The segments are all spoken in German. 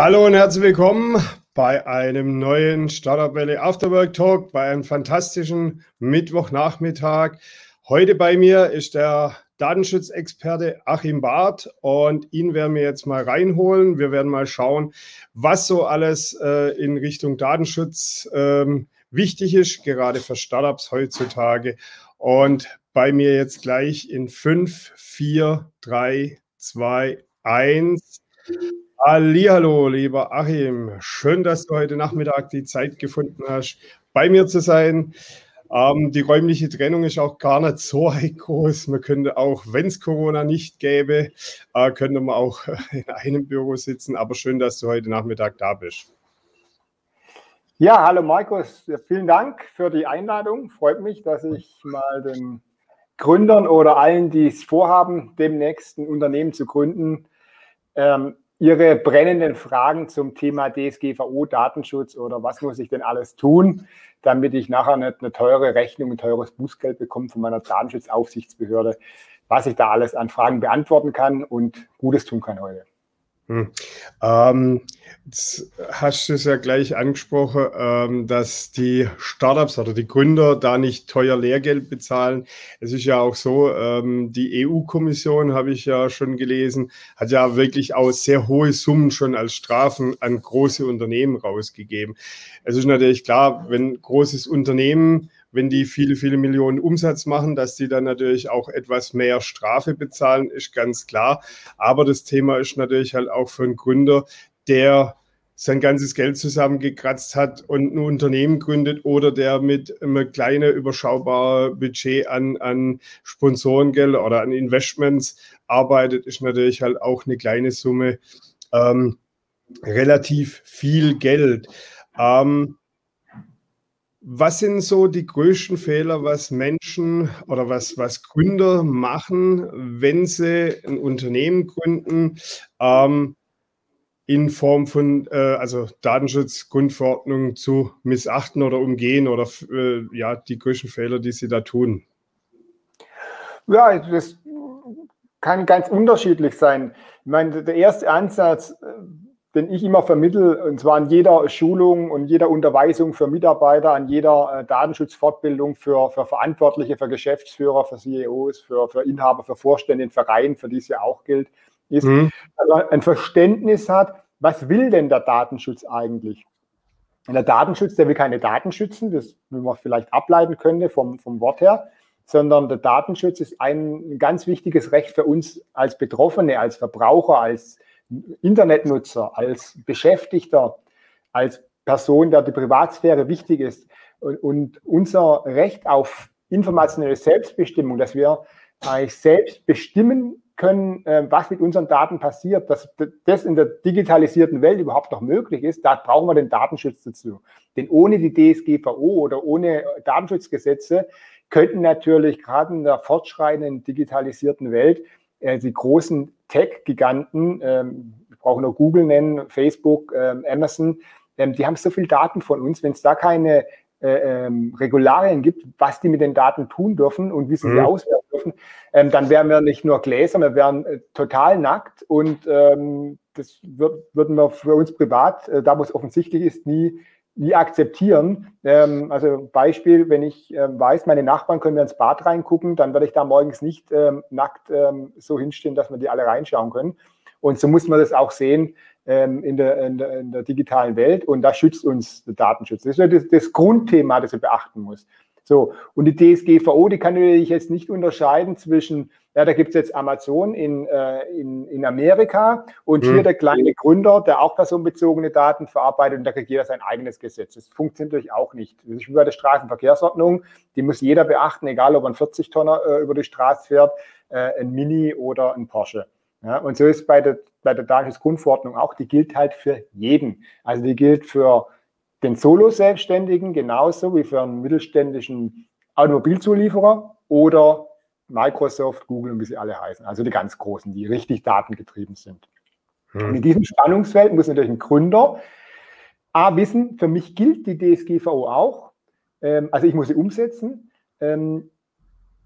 Hallo und herzlich willkommen bei einem neuen Startup Valley Afterwork Talk, bei einem fantastischen Mittwochnachmittag. Heute bei mir ist der Datenschutzexperte Achim Barth und ihn werden wir jetzt mal reinholen. Wir werden mal schauen, was so alles äh, in Richtung Datenschutz ähm, wichtig ist, gerade für Startups heutzutage. Und bei mir jetzt gleich in 5, 4, 3, 2, 1 Hallo, lieber Achim. Schön, dass du heute Nachmittag die Zeit gefunden hast, bei mir zu sein. Ähm, die räumliche Trennung ist auch gar nicht so groß. Man könnte auch, wenn es Corona nicht gäbe, äh, könnte man auch in einem Büro sitzen. Aber schön, dass du heute Nachmittag da bist. Ja, hallo Markus. Vielen Dank für die Einladung. Freut mich, dass ich mal den Gründern oder allen, die es vorhaben, demnächst ein Unternehmen zu gründen, ähm, Ihre brennenden Fragen zum Thema DSGVO, Datenschutz oder was muss ich denn alles tun, damit ich nachher nicht eine teure Rechnung, ein teures Bußgeld bekomme von meiner Datenschutzaufsichtsbehörde, was ich da alles an Fragen beantworten kann und Gutes tun kann heute. Hm. Ähm, hast du es ja gleich angesprochen, ähm, dass die Startups oder die Gründer da nicht teuer Lehrgeld bezahlen. Es ist ja auch so, ähm, die EU-Kommission, habe ich ja schon gelesen, hat ja wirklich auch sehr hohe Summen schon als Strafen an große Unternehmen rausgegeben. Es ist natürlich klar, wenn großes Unternehmen wenn die viele, viele Millionen Umsatz machen, dass die dann natürlich auch etwas mehr Strafe bezahlen, ist ganz klar. Aber das Thema ist natürlich halt auch für einen Gründer, der sein ganzes Geld zusammengekratzt hat und ein Unternehmen gründet oder der mit einem kleinen überschaubaren Budget an, an Sponsorengeld oder an Investments arbeitet, ist natürlich halt auch eine kleine Summe ähm, relativ viel Geld. Ähm, was sind so die größten Fehler, was Menschen oder was, was Gründer machen, wenn sie ein Unternehmen gründen, ähm, in Form von äh, also Datenschutzgrundverordnung zu missachten oder umgehen oder äh, ja, die größten Fehler, die sie da tun? Ja, das kann ganz unterschiedlich sein. Ich meine, der erste Ansatz, den ich immer vermittle, und zwar an jeder Schulung und jeder Unterweisung für Mitarbeiter, an jeder äh, Datenschutzfortbildung für, für Verantwortliche, für Geschäftsführer, für CEOs, für, für Inhaber, für Vorstände in Vereinen, für die es ja auch gilt, ist, mhm. dass man ein Verständnis hat, was will denn der Datenschutz eigentlich? Und der Datenschutz, der will keine Daten schützen, das wie man vielleicht ableiten könnte vom, vom Wort her, sondern der Datenschutz ist ein ganz wichtiges Recht für uns als Betroffene, als Verbraucher, als Internetnutzer, als Beschäftigter, als Person, der die Privatsphäre wichtig ist und, und unser Recht auf informationelle Selbstbestimmung, dass wir eigentlich selbst bestimmen können, äh, was mit unseren Daten passiert, dass das in der digitalisierten Welt überhaupt noch möglich ist, da brauchen wir den Datenschutz dazu. Denn ohne die DSGVO oder ohne Datenschutzgesetze könnten natürlich gerade in der fortschreitenden digitalisierten Welt äh, die großen Tech-Giganten, ähm, ich brauche nur Google nennen, Facebook, ähm, Amazon, ähm, die haben so viel Daten von uns. Wenn es da keine äh, ähm, Regularien gibt, was die mit den Daten tun dürfen und wie sie mhm. sie auswerten dürfen, ähm, dann wären wir nicht nur Gläser, wir wären äh, total nackt und ähm, das wird, würden wir für uns privat, äh, da wo es offensichtlich ist, nie nie akzeptieren. Ähm, also Beispiel, wenn ich ähm, weiß, meine Nachbarn können mir ins Bad reingucken, dann werde ich da morgens nicht ähm, nackt ähm, so hinstehen, dass wir die alle reinschauen können. Und so muss man das auch sehen ähm, in der, in, der, in, der, digitalen Welt. Und da schützt uns der Datenschutz. Das ist das, das Grundthema, das man beachten muss. So, und die DSGVO, die kann ich jetzt nicht unterscheiden zwischen, ja, da gibt es jetzt Amazon in, äh, in, in Amerika und mhm. hier der kleine Gründer, der auch personenbezogene Daten verarbeitet und da kriegt jeder sein eigenes Gesetz. Das funktioniert natürlich auch nicht. Das ist wie bei der Straßenverkehrsordnung, die muss jeder beachten, egal ob ein 40-Tonner äh, über die Straße fährt, äh, ein Mini oder ein Porsche. Ja, und so ist bei der, bei der Datenschutzgrundverordnung auch, die gilt halt für jeden. Also die gilt für den Solo-Selbstständigen genauso wie für einen mittelständischen Automobilzulieferer oder Microsoft, Google und wie sie alle heißen. Also die ganz großen, die richtig datengetrieben sind. Hm. Und in diesem Spannungsfeld muss natürlich ein Gründer A wissen, für mich gilt die DSGVO auch. Ähm, also ich muss sie umsetzen. Ähm,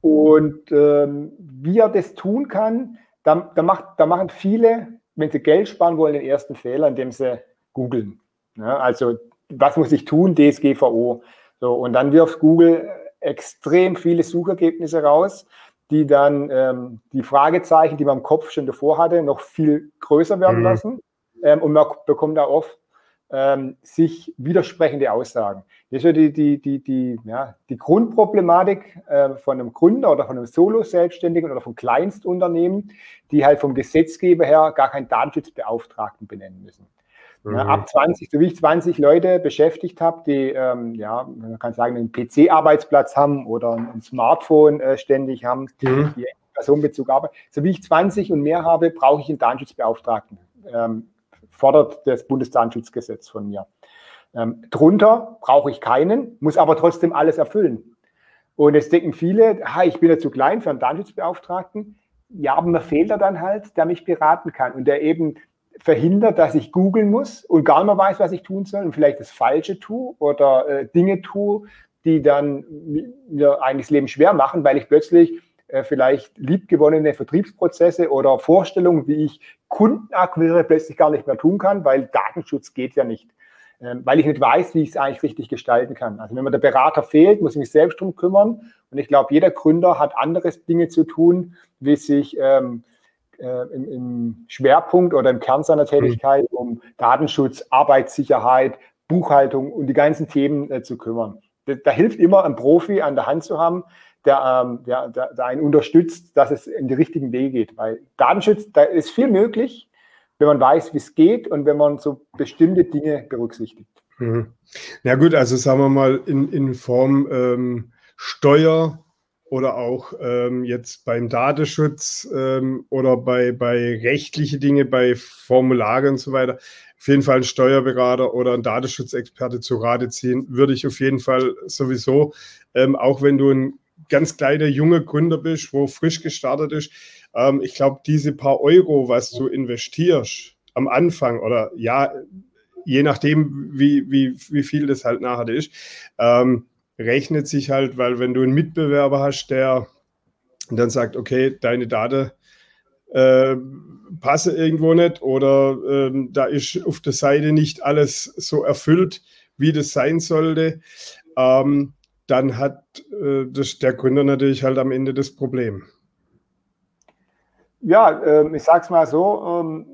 und ähm, wie er das tun kann, da, da, macht, da machen viele wenn sie Geld sparen wollen, den ersten Fehler, indem sie googeln. Ja, also, was muss ich tun? DSGVO. So, und dann wirft Google extrem viele Suchergebnisse raus, die dann ähm, die Fragezeichen, die man im Kopf schon davor hatte, noch viel größer werden mhm. lassen. Ähm, und man bekommt da oft ähm, sich widersprechende Aussagen. Das ist ja die, die, die, die, ja, die Grundproblematik äh, von einem Gründer oder von einem Solo-Selbstständigen oder von Kleinstunternehmen, die halt vom Gesetzgeber her gar keinen Datenschutzbeauftragten benennen müssen. Mhm. Ja, ab 20, so wie ich 20 Leute beschäftigt habe, die, ähm, ja, man kann sagen, einen PC-Arbeitsplatz haben oder ein Smartphone äh, ständig haben, mhm. die Personenbezug arbeiten. So wie ich 20 und mehr habe, brauche ich einen Datenschutzbeauftragten. Ähm, fordert das Bundesdatenschutzgesetz von mir. Ähm, drunter brauche ich keinen, muss aber trotzdem alles erfüllen. Und es denken viele, ha, ich bin ja zu klein für einen Datenschutzbeauftragten. Ja, aber mir fehlt er dann halt, der mich beraten kann und der eben verhindert, dass ich googeln muss und gar nicht mehr weiß, was ich tun soll und vielleicht das Falsche tue oder äh, Dinge tue, die dann mir eigentlich das Leben schwer machen, weil ich plötzlich äh, vielleicht liebgewonnene Vertriebsprozesse oder Vorstellungen, wie ich Kundenakquire plötzlich gar nicht mehr tun kann, weil Datenschutz geht ja nicht. Ähm, weil ich nicht weiß, wie ich es eigentlich richtig gestalten kann. Also wenn mir der Berater fehlt, muss ich mich selbst drum kümmern. Und ich glaube, jeder Gründer hat anderes Dinge zu tun, wie sich ähm, äh, im, im, Schwerpunkt oder im Kern seiner Tätigkeit mhm. um Datenschutz, Arbeitssicherheit, Buchhaltung und die ganzen Themen äh, zu kümmern. Da, da, hilft immer ein Profi an der Hand zu haben, der, ähm, der, der, der einen unterstützt, dass es in die richtigen Wege geht. Weil Datenschutz, da ist viel möglich, wenn man weiß, wie es geht und wenn man so bestimmte Dinge berücksichtigt. Mhm. Ja gut, also sagen wir mal in, in Form ähm, Steuer oder auch ähm, jetzt beim Datenschutz ähm, oder bei, bei rechtliche Dinge, bei Formulare und so weiter, auf jeden Fall einen Steuerberater oder einen Datenschutzexperte zu Rate ziehen, würde ich auf jeden Fall sowieso, ähm, auch wenn du ein ganz kleiner junger Gründer bist, wo frisch gestartet ist, ähm, ich glaube, diese paar Euro, was du investierst am Anfang oder ja, je nachdem, wie, wie, wie viel das halt nachher ist, ähm, rechnet sich halt, weil wenn du einen Mitbewerber hast, der dann sagt, okay, deine Daten äh, passen irgendwo nicht oder ähm, da ist auf der Seite nicht alles so erfüllt, wie das sein sollte, ähm, dann hat äh, das, der Gründer natürlich halt am Ende das Problem. Ja, äh, ich sage es mal so, ähm,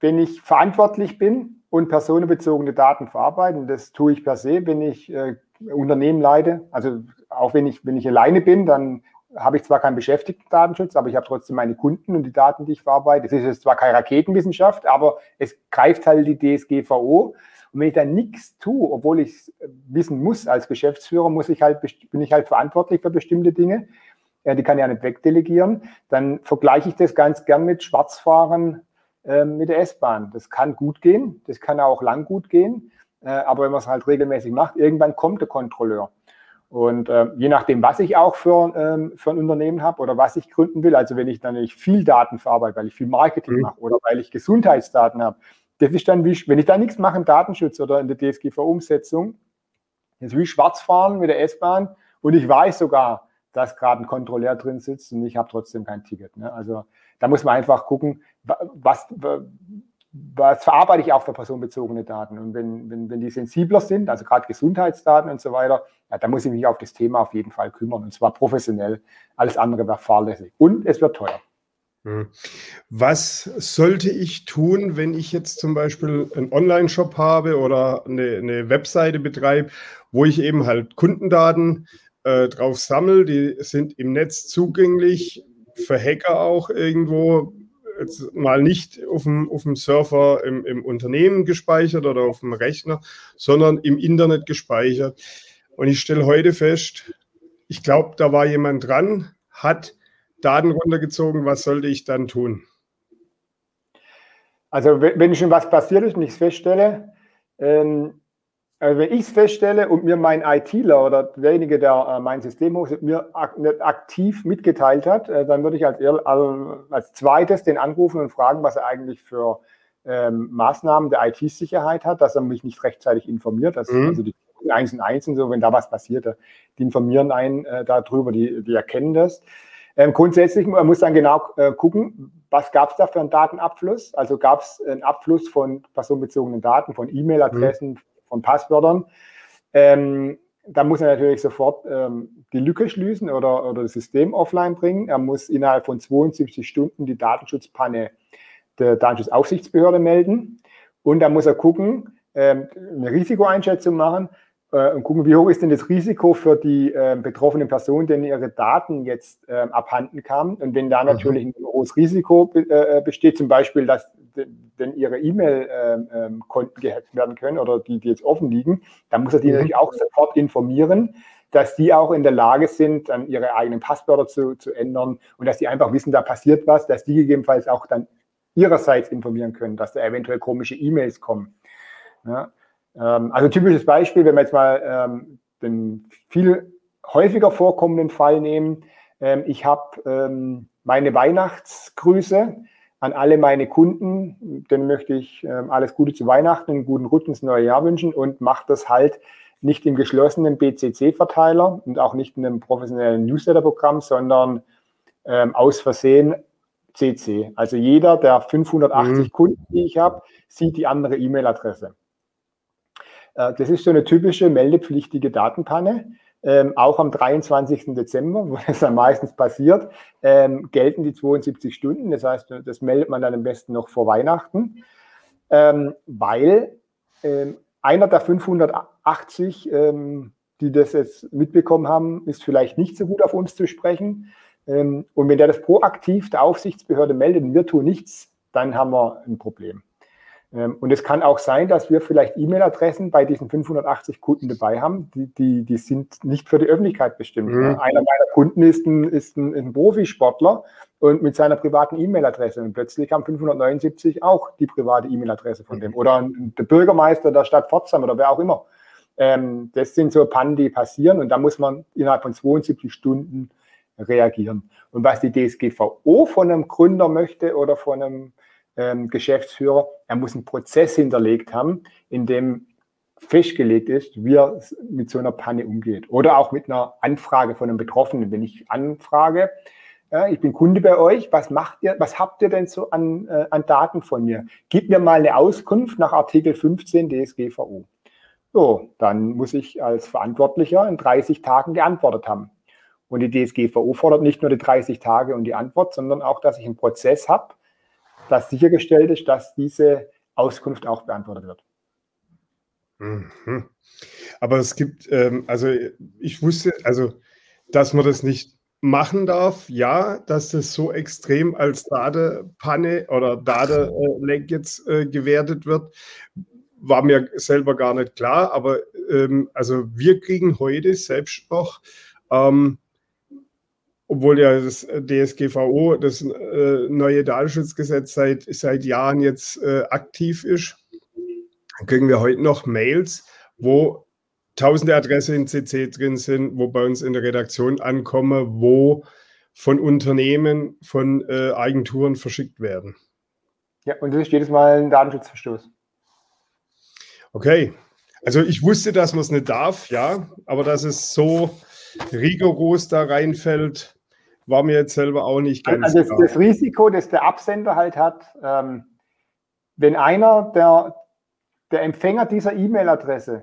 wenn ich verantwortlich bin und personenbezogene Daten verarbeiten, das tue ich per se, wenn ich äh, Unternehmen leite, also auch wenn ich, wenn ich alleine bin, dann habe ich zwar keinen Beschäftigten-Datenschutz, aber ich habe trotzdem meine Kunden und die Daten, die ich verarbeite. Es ist jetzt zwar keine Raketenwissenschaft, aber es greift halt die DSGVO. Und wenn ich dann nichts tue, obwohl ich es wissen muss als Geschäftsführer, muss ich halt, bin ich halt verantwortlich für bestimmte Dinge. Ja, die kann ich ja nicht wegdelegieren. Dann vergleiche ich das ganz gern mit Schwarzfahren äh, mit der S-Bahn. Das kann gut gehen, das kann auch lang gut gehen. Äh, aber wenn man es halt regelmäßig macht, irgendwann kommt der Kontrolleur. Und äh, je nachdem, was ich auch für, ähm, für ein Unternehmen habe oder was ich gründen will, also wenn ich dann nicht viel Daten verarbeite, weil ich viel Marketing mhm. mache oder weil ich Gesundheitsdaten habe, das ist dann wie, wenn ich da nichts mache im Datenschutz oder in der DSGVO-Umsetzung, das ist wie Schwarzfahren mit der S-Bahn und ich weiß sogar, dass gerade ein Kontrolleur drin sitzt und ich habe trotzdem kein Ticket. Ne? Also da muss man einfach gucken, was, was verarbeite ich auch für personenbezogene Daten. Und wenn, wenn, wenn die sensibler sind, also gerade Gesundheitsdaten und so weiter, ja, dann muss ich mich auf das Thema auf jeden Fall kümmern und zwar professionell. Alles andere wäre fahrlässig. Und es wird teuer. Hm. Was sollte ich tun, wenn ich jetzt zum Beispiel einen Online-Shop habe oder eine, eine, Webseite betreibe, wo ich eben halt Kundendaten äh, drauf sammle, die sind im Netz zugänglich, für Hacker auch irgendwo, jetzt mal nicht auf dem, auf dem Server im, im Unternehmen gespeichert oder auf dem Rechner, sondern im Internet gespeichert. Und ich stelle heute fest, ich glaube, da war jemand dran, hat Daten runtergezogen, was sollte ich dann tun? Also wenn schon was passiert ist und ich es feststelle, ähm, also wenn ich es feststelle und mir mein ITler oder derjenige, der äh, mein System hochsetzt, mir ak nicht aktiv mitgeteilt hat, äh, dann würde ich als, also als zweites den anrufen und fragen, was er eigentlich für ähm, Maßnahmen der IT-Sicherheit hat, dass er mich nicht rechtzeitig informiert. Dass, mhm. Also die 1 und 1 und so, wenn da was passiert, die informieren einen äh, darüber, die, die erkennen das. Ähm, grundsätzlich man muss dann genau äh, gucken, was gab es da für einen Datenabfluss? Also gab es einen Abfluss von personenbezogenen Daten, von E-Mail-Adressen, mhm. Von Passwörtern. Ähm, da muss er natürlich sofort ähm, die Lücke schließen oder, oder das System offline bringen. Er muss innerhalb von 72 Stunden die Datenschutzpanne der Datenschutzaufsichtsbehörde melden. Und da muss er gucken, ähm, eine Risikoeinschätzung machen äh, und gucken, wie hoch ist denn das Risiko für die äh, betroffenen Personen, denen ihre Daten jetzt äh, abhanden kamen. Und wenn da mhm. natürlich ein hohes Risiko äh, besteht, zum Beispiel, dass wenn ihre E-Mail-Konten ähm, gehackt werden können oder die, die jetzt offen liegen, dann muss er die mhm. natürlich auch sofort informieren, dass die auch in der Lage sind, dann ihre eigenen Passwörter zu, zu ändern und dass die einfach wissen, da passiert was, dass die gegebenenfalls auch dann ihrerseits informieren können, dass da eventuell komische E-Mails kommen. Ja, ähm, also typisches Beispiel, wenn wir jetzt mal ähm, den viel häufiger vorkommenden Fall nehmen. Ähm, ich habe ähm, meine Weihnachtsgrüße an alle meine Kunden. Denen möchte ich ähm, alles Gute zu Weihnachten, einen guten Rutsch ins neue Jahr wünschen und mache das halt nicht im geschlossenen BCC-Verteiler und auch nicht in einem professionellen Newsletter-Programm, sondern ähm, aus Versehen CC. Also jeder der 580 mhm. Kunden, die ich habe, sieht die andere E-Mail-Adresse. Äh, das ist so eine typische meldepflichtige Datenpanne. Ähm, auch am 23. Dezember, wo das dann meistens passiert, ähm, gelten die 72 Stunden. Das heißt, das meldet man dann am besten noch vor Weihnachten, ähm, weil ähm, einer der 580, ähm, die das jetzt mitbekommen haben, ist vielleicht nicht so gut auf uns zu sprechen. Ähm, und wenn der das proaktiv der Aufsichtsbehörde meldet und wir tun nichts, dann haben wir ein Problem. Ähm, und es kann auch sein, dass wir vielleicht E-Mail-Adressen bei diesen 580 Kunden dabei haben, die, die, die sind nicht für die Öffentlichkeit bestimmt. Mhm. Einer meiner Kunden ist ein, ist ein, ein Profisportler und mit seiner privaten E-Mail-Adresse. Und plötzlich haben 579 auch die private E-Mail-Adresse von dem. Oder der Bürgermeister der Stadt Pforzheim oder wer auch immer. Ähm, das sind so Pannen, die passieren und da muss man innerhalb von 72 Stunden reagieren. Und was die DSGVO von einem Gründer möchte oder von einem ähm, Geschäftsführer, er muss einen Prozess hinterlegt haben, in dem festgelegt ist, wie er mit so einer Panne umgeht. Oder auch mit einer Anfrage von einem Betroffenen. Wenn ich anfrage, ja, ich bin Kunde bei euch, was macht ihr, was habt ihr denn so an, äh, an Daten von mir? Gib mir mal eine Auskunft nach Artikel 15 DSGVO. So, dann muss ich als Verantwortlicher in 30 Tagen geantwortet haben. Und die DSGVO fordert nicht nur die 30 Tage und die Antwort, sondern auch, dass ich einen Prozess habe, dass sichergestellt ist, dass diese Auskunft auch beantwortet wird. Mhm. Aber es gibt, ähm, also ich wusste, also dass man das nicht machen darf, ja, dass das so extrem als Datenpanne oder Datenleck jetzt äh, gewertet wird, war mir selber gar nicht klar. Aber ähm, also wir kriegen heute selbst noch ähm, obwohl ja das DSGVO, das äh, neue Datenschutzgesetz seit, seit Jahren jetzt äh, aktiv ist, kriegen wir heute noch Mails, wo tausende Adressen in CC drin sind, wo bei uns in der Redaktion ankommen, wo von Unternehmen, von äh, Agenturen verschickt werden. Ja, und das ist jedes Mal ein Datenschutzverstoß. Okay. Also ich wusste, dass man es nicht darf, ja, aber dass es so rigoros da reinfällt, war mir jetzt selber auch nicht ganz also das, klar. Das Risiko, das der Absender halt hat, ähm, wenn einer der, der Empfänger dieser E-Mail-Adresse,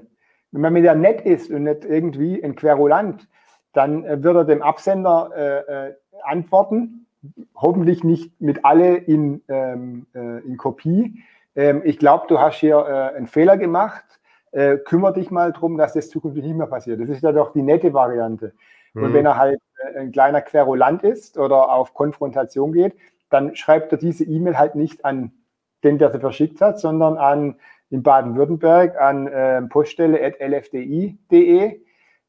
wenn man mit der nett ist und nicht irgendwie ein Querulant, dann äh, wird er dem Absender äh, äh, antworten, hoffentlich nicht mit alle in, ähm, äh, in Kopie. Ähm, ich glaube, du hast hier äh, einen Fehler gemacht. Äh, kümmere dich mal darum, dass das zukünftig nicht mehr passiert. Das ist ja doch die nette Variante. Mhm. Und wenn er halt äh, ein kleiner Querulant ist oder auf Konfrontation geht, dann schreibt er diese E-Mail halt nicht an den, der sie verschickt hat, sondern an in Baden-Württemberg an äh, poststelle.lfdi.de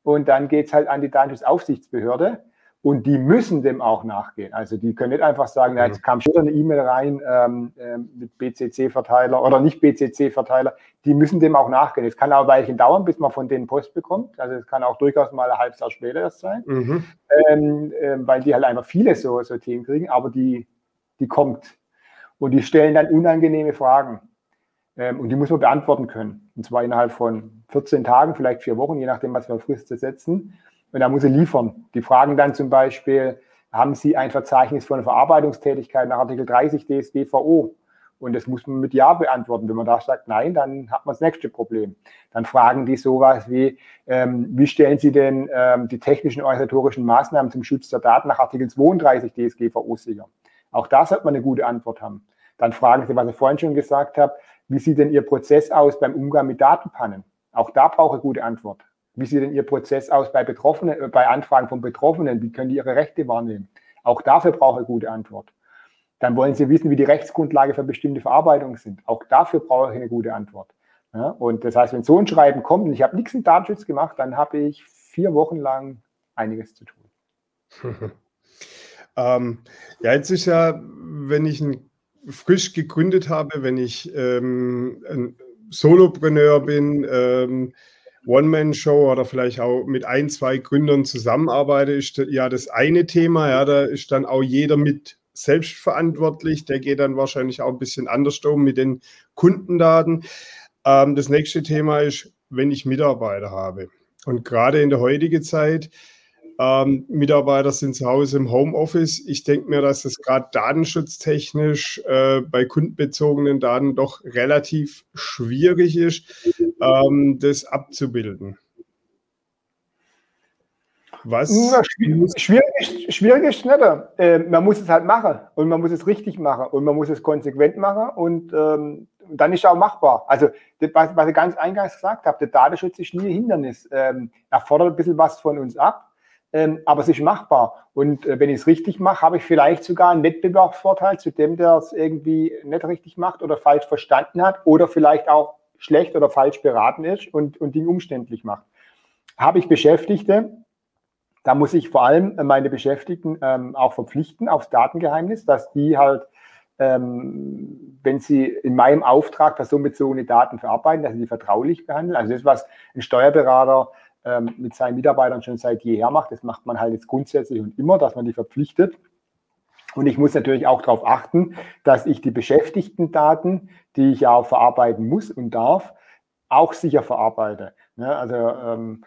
und dann geht es halt an die Datenschutzaufsichtsbehörde und die müssen dem auch nachgehen. Also die können nicht einfach sagen, ja, jetzt kam schon eine E-Mail rein ähm, äh, mit BCC-Verteiler oder nicht BCC-Verteiler. Die müssen dem auch nachgehen. Es kann auch ein Weilchen dauern, bis man von denen Post bekommt. Also es kann auch durchaus mal ein halbes Jahr später erst sein, mhm. ähm, äh, weil die halt einfach viele so, so Themen kriegen. Aber die, die kommt und die stellen dann unangenehme Fragen. Ähm, und die muss man beantworten können. Und zwar innerhalb von 14 Tagen, vielleicht vier Wochen, je nachdem, was wir Frist setzen. Und da muss er liefern. Die fragen dann zum Beispiel, haben Sie ein Verzeichnis von Verarbeitungstätigkeit nach Artikel 30 DSGVO? Und das muss man mit Ja beantworten. Wenn man da sagt Nein, dann hat man das nächste Problem. Dann fragen die sowas wie, ähm, wie stellen Sie denn ähm, die technischen organisatorischen Maßnahmen zum Schutz der Daten nach Artikel 32 DSGVO sicher? Auch da sollte man eine gute Antwort haben. Dann fragen Sie, was ich vorhin schon gesagt habe, wie sieht denn Ihr Prozess aus beim Umgang mit Datenpannen? Auch da brauche ich eine gute Antwort. Wie sieht denn Ihr Prozess aus bei Betroffenen, äh, bei Anfragen von Betroffenen? Wie können die ihre Rechte wahrnehmen? Auch dafür brauche ich eine gute Antwort. Dann wollen Sie wissen, wie die Rechtsgrundlage für bestimmte Verarbeitungen sind. Auch dafür brauche ich eine gute Antwort. Ja, und das heißt, wenn so ein Schreiben kommt und ich habe nichts im Datenschutz gemacht, dann habe ich vier Wochen lang einiges zu tun. ähm, ja, jetzt ist ja, wenn ich ein, frisch gegründet habe, wenn ich ähm, ein Solopreneur bin, ähm, One-Man-Show oder vielleicht auch mit ein, zwei Gründern zusammenarbeite, ist ja das eine Thema. Ja, da ist dann auch jeder mit selbstverantwortlich. Der geht dann wahrscheinlich auch ein bisschen anders um mit den Kundendaten. Ähm, das nächste Thema ist, wenn ich Mitarbeiter habe. Und gerade in der heutigen Zeit, ähm, Mitarbeiter sind zu Hause im Homeoffice. Ich denke mir, dass es gerade datenschutztechnisch äh, bei kundenbezogenen Daten doch relativ schwierig ist, ähm, das abzubilden. Was? Na, schwierig, schwierig ist nicht. Äh, man muss es halt machen und man muss es richtig machen und man muss es konsequent machen und ähm, dann ist es auch machbar. Also, das, was, was ich ganz eingangs gesagt habe, der Datenschutz ist nie ein Hindernis. Ähm, er fordert ein bisschen was von uns ab, ähm, aber es ist machbar. Und äh, wenn ich es richtig mache, habe ich vielleicht sogar einen Wettbewerbsvorteil zu dem, der es irgendwie nicht richtig macht oder falsch verstanden hat oder vielleicht auch schlecht oder falsch beraten ist und, und Dinge umständlich macht. Habe ich Beschäftigte, da muss ich vor allem meine Beschäftigten ähm, auch verpflichten aufs Datengeheimnis, dass die halt, ähm, wenn sie in meinem Auftrag personenbezogene Daten verarbeiten, dass sie die vertraulich behandeln. Also das, was ein Steuerberater ähm, mit seinen Mitarbeitern schon seit jeher macht, das macht man halt jetzt grundsätzlich und immer, dass man die verpflichtet. Und ich muss natürlich auch darauf achten, dass ich die beschäftigten Daten, die ich ja auch verarbeiten muss und darf, auch sicher verarbeite. Ja, ne, also ähm,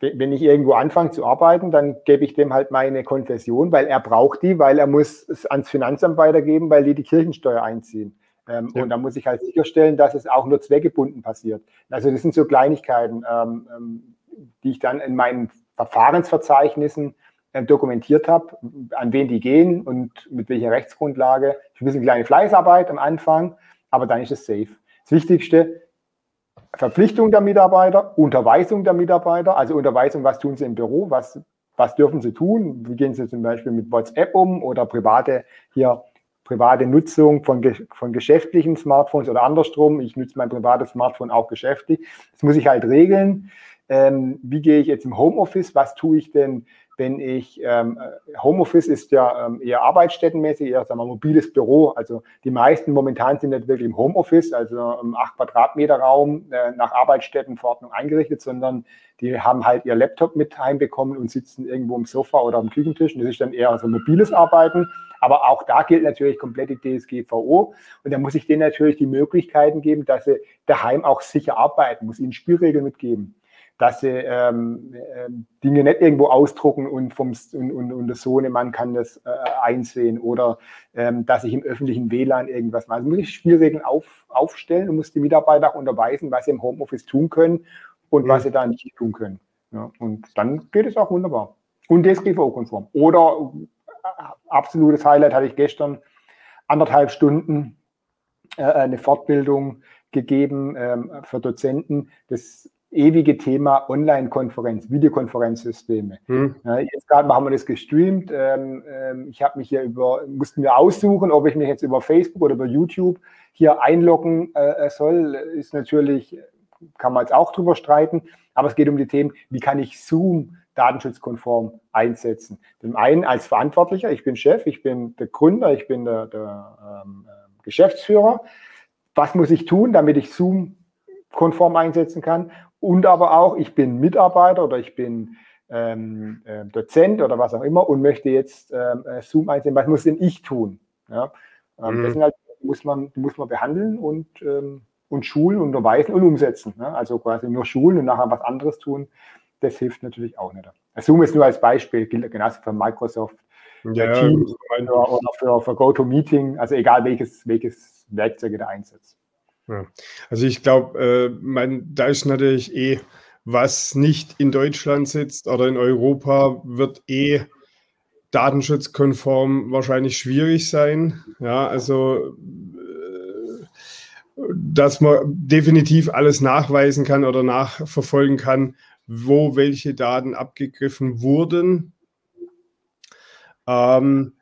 wenn ich irgendwo anfange zu arbeiten, dann gebe ich dem halt meine Konfession, weil er braucht die, weil er muss es ans Finanzamt weitergeben, weil die die Kirchensteuer einziehen. Ähm, ja. Und da muss ich halt sicherstellen, dass es auch nur zweckgebunden passiert. Also das sind so Kleinigkeiten, ähm, ähm, die ich dann in meinen Verfahrensverzeichnissen äh, dokumentiert habe, an wen die gehen und mit welcher Rechtsgrundlage. Ich ein bisschen kleine Fleißarbeit am Anfang, aber dann ist es safe. Das Wichtigste, Verpflichtung der Mitarbeiter, Unterweisung der Mitarbeiter, also Unterweisung, was tun sie im Büro, was, was dürfen sie tun, wie gehen sie zum Beispiel mit WhatsApp um oder private hier private Nutzung von, von geschäftlichen Smartphones oder andersrum. Ich nutze mein privates Smartphone auch geschäftlich. Das muss ich halt regeln. Ähm, wie gehe ich jetzt im Homeoffice? Was tue ich denn wenn ich, ähm, Homeoffice ist ja ähm, eher arbeitsstättenmäßig, eher sagen wir, mobiles Büro. Also die meisten momentan sind nicht wirklich im Homeoffice, also im 8 Quadratmeter Raum äh, nach Arbeitsstättenverordnung eingerichtet, sondern die haben halt ihr Laptop mit heimbekommen und sitzen irgendwo im Sofa oder am Küchentisch. Und das ist dann eher so mobiles Arbeiten. Aber auch da gilt natürlich komplett die DSGVO. Und da muss ich denen natürlich die Möglichkeiten geben, dass sie daheim auch sicher arbeiten, muss ihnen Spielregeln mitgeben dass sie ähm, äh, Dinge nicht irgendwo ausdrucken und, vom, und, und, und der Sohnemann kann das äh, einsehen oder ähm, dass ich im öffentlichen WLAN irgendwas mache. Also muss ich Spielregeln auf, aufstellen und muss die Mitarbeiter auch unterweisen, was sie im Homeoffice tun können und mhm. was sie da nicht tun können. Ja, und dann geht es auch wunderbar. Und DSGVO-konform. Oder äh, absolutes Highlight hatte ich gestern, anderthalb Stunden äh, eine Fortbildung gegeben ähm, für Dozenten. Das ewige Thema Online-Konferenz, Videokonferenzsysteme. Hm. Jetzt gerade haben wir das gestreamt. Ähm, ähm, ich habe mich hier über, mussten wir aussuchen, ob ich mich jetzt über Facebook oder über YouTube hier einloggen äh, soll. Ist natürlich, kann man jetzt auch drüber streiten, aber es geht um die Themen, wie kann ich Zoom datenschutzkonform einsetzen. Zum einen als Verantwortlicher, ich bin Chef, ich bin der Gründer, ich bin der, der ähm, äh, Geschäftsführer. Was muss ich tun, damit ich Zoom konform einsetzen kann? Und aber auch, ich bin Mitarbeiter oder ich bin ähm, äh, Dozent oder was auch immer und möchte jetzt ähm, äh, Zoom einsetzen. Was muss denn ich tun? Ja? Ähm, mhm. Das halt, muss man, muss man behandeln und, ähm, und schulen, unterweisen und umsetzen. Ne? Also quasi nur schulen und nachher was anderes tun, das hilft natürlich auch nicht. Zoom ist nur als Beispiel, gilt genauso für Microsoft, ja, Teams oder, oder für, für GoToMeeting, also egal welches, welches Werkzeug da einsetzt. Ja. Also ich glaube, äh, da ist natürlich eh, was nicht in Deutschland sitzt oder in Europa, wird eh datenschutzkonform wahrscheinlich schwierig sein. Ja, also äh, dass man definitiv alles nachweisen kann oder nachverfolgen kann, wo welche Daten abgegriffen wurden. Ähm,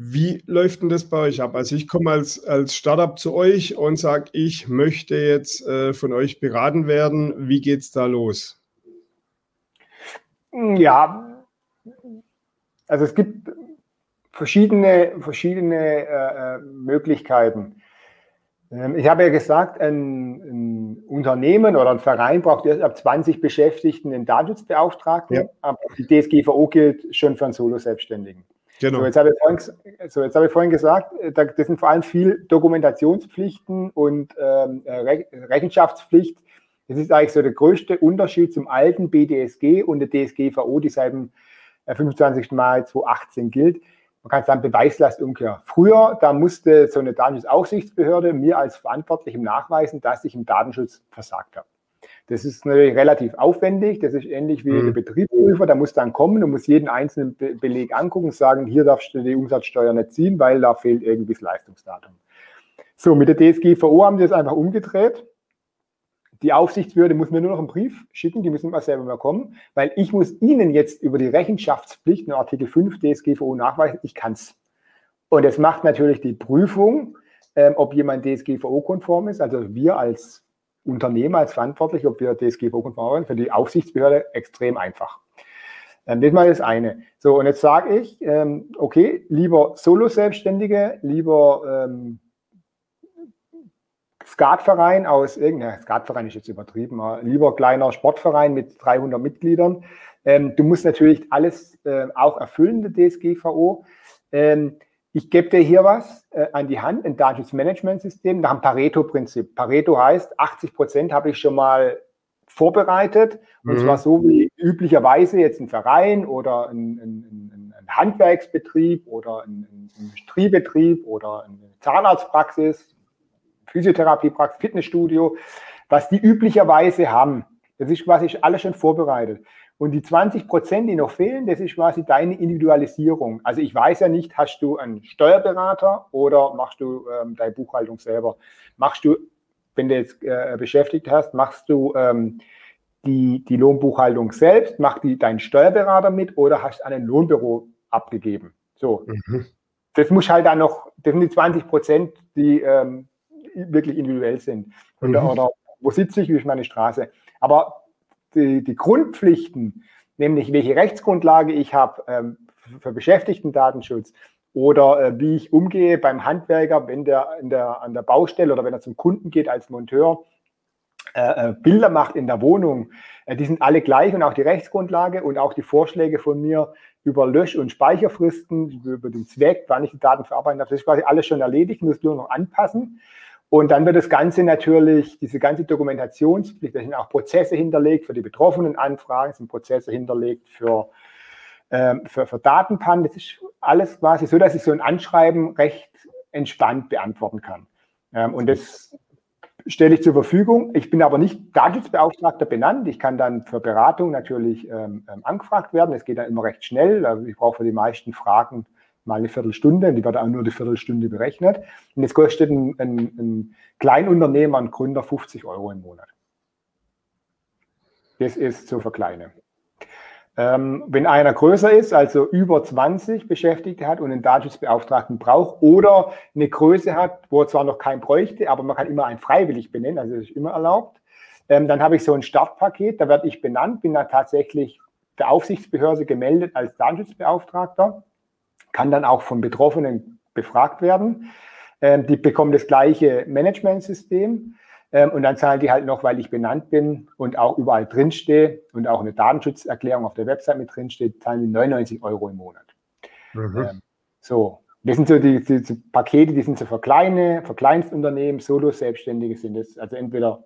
wie läuft denn das bei euch ab? Also ich komme als, als Startup zu euch und sage, ich möchte jetzt äh, von euch beraten werden. Wie geht es da los? Ja, also es gibt verschiedene, verschiedene äh, äh Möglichkeiten. Ähm, ich habe ja gesagt, ein, ein, Unternehmen oder ein Verein braucht erst ab 20 Beschäftigten einen Datenschutzbeauftragten, ja. aber die DSGVO gilt schon für einen Solo-Selbstständigen. Genau. So, jetzt habe ich vorhin, so, jetzt habe ich vorhin gesagt, äh, das sind vor allem viel Dokumentationspflichten und ähm, äh, Rechenschaftspflicht. Das ist eigentlich so der größte Unterschied zum alten BDSG und der DSGVO, die seit dem 25. Äh, Mai 2018 gilt. Man kann sagen, Beweislastumkehr. Früher, da musste so eine Datenschutzaufsichtsbehörde mir als Verantwortlichem nachweisen, dass ich im Datenschutz versagt habe. Das ist natürlich relativ aufwendig. Das ist ähnlich wie mhm. der Betriebsprüfer. Der muss dann kommen und muss jeden einzelnen Be Beleg angucken und sagen, hier darfst du die Umsatzsteuer nicht ziehen, weil da fehlt irgendwie das Leistungsdatum. So, mit der DSGVO haben die das einfach umgedreht. Die Aufsichtsbehörde muss mir nur noch einen Brief schicken, die müssen mal selber mal kommen, weil ich muss Ihnen jetzt über die Rechenschaftspflicht in Artikel 5 DSGVO nachweisen, ich kann es. Und es macht natürlich die Prüfung, ähm, ob jemand DSGVO-konform ist, also wir als Unternehmer, als Verantwortlich, ob wir DSGVO-konform sind, für die Aufsichtsbehörde extrem einfach. Ähm, das mal das eine. So, und jetzt sage ich, ähm, okay, lieber Solo-Selbstständige, lieber ähm, Skatverein aus irgendeiner, Skatverein ist jetzt übertrieben, lieber kleiner Sportverein mit 300 Mitgliedern. Ähm, du musst natürlich alles äh, auch erfüllen, der DSGVO. Ähm, ich gebe dir hier was äh, an die Hand, ein Datenschutzmanagementsystem nach dem Pareto-Prinzip. Pareto heißt, 80 Prozent habe ich schon mal vorbereitet. Und mhm. zwar so wie üblicherweise jetzt ein Verein oder ein, ein, ein Handwerksbetrieb oder ein, ein Industriebetrieb oder eine Zahnarztpraxis, Physiotherapiepraxis, Fitnessstudio, was die üblicherweise haben. Das ist quasi alles schon vorbereitet. Und die 20 Prozent, die noch fehlen, das ist quasi deine Individualisierung. Also ich weiß ja nicht, hast du einen Steuerberater oder machst du ähm, deine Buchhaltung selber? Machst du, wenn du jetzt äh, beschäftigt hast, machst du ähm, die, die Lohnbuchhaltung selbst, macht die dein Steuerberater mit oder hast an ein Lohnbüro abgegeben? So. Mhm. Das muss halt dann noch, das sind die 20 Prozent, die ähm, wirklich individuell sind. Mhm. Oder, oder wo sitze ich, wie ist meine Straße? Aber die, die Grundpflichten, nämlich welche Rechtsgrundlage ich habe ähm, für Beschäftigten-Datenschutz oder äh, wie ich umgehe beim Handwerker, wenn der, der an der Baustelle oder wenn er zum Kunden geht als Monteur, äh, äh, Bilder macht in der Wohnung, äh, die sind alle gleich und auch die Rechtsgrundlage und auch die Vorschläge von mir über Lösch- und Speicherfristen, über den Zweck, wann ich die Daten verarbeiten darf, das ist quasi alles schon erledigt, muss nur noch anpassen. Und dann wird das Ganze natürlich, diese ganze Dokumentationspflicht, da sind auch Prozesse hinterlegt für die betroffenen Anfragen, sind Prozesse hinterlegt für, ähm, für, für Datenpannen. Das ist alles quasi so, dass ich so ein Anschreiben recht entspannt beantworten kann. Ähm, und das stelle ich zur Verfügung. Ich bin aber nicht Datenschutzbeauftragter benannt. Ich kann dann für Beratung natürlich ähm, ähm angefragt werden. Es geht dann immer recht schnell. Also ich brauche für die meisten Fragen mal eine Viertelstunde, die wird auch nur die Viertelstunde berechnet. Und jetzt kostet ein, ein, ein Kleinunternehmer, ein Gründer 50 Euro im Monat. Das ist so für kleine. Ähm, wenn einer größer ist, also über 20 Beschäftigte hat und einen Datenschutzbeauftragten braucht oder eine Größe hat, wo er zwar noch keinen bräuchte, aber man kann immer einen freiwillig benennen, also das ist immer erlaubt, ähm, dann habe ich so ein Startpaket, da werde ich benannt, bin dann tatsächlich der Aufsichtsbehörde gemeldet als Datenschutzbeauftragter kann dann auch von Betroffenen befragt werden. Ähm, die bekommen das gleiche Managementsystem. Ähm, und dann zahlen die halt noch, weil ich benannt bin und auch überall drinstehe und auch eine Datenschutzerklärung auf der Website mit drinsteht, zahlen die 99 Euro im Monat. Mhm. Ähm, so, das sind so die, die, die, Pakete, die sind so für kleine, für Kleinstunternehmen, Solo-Selbstständige sind das. Also entweder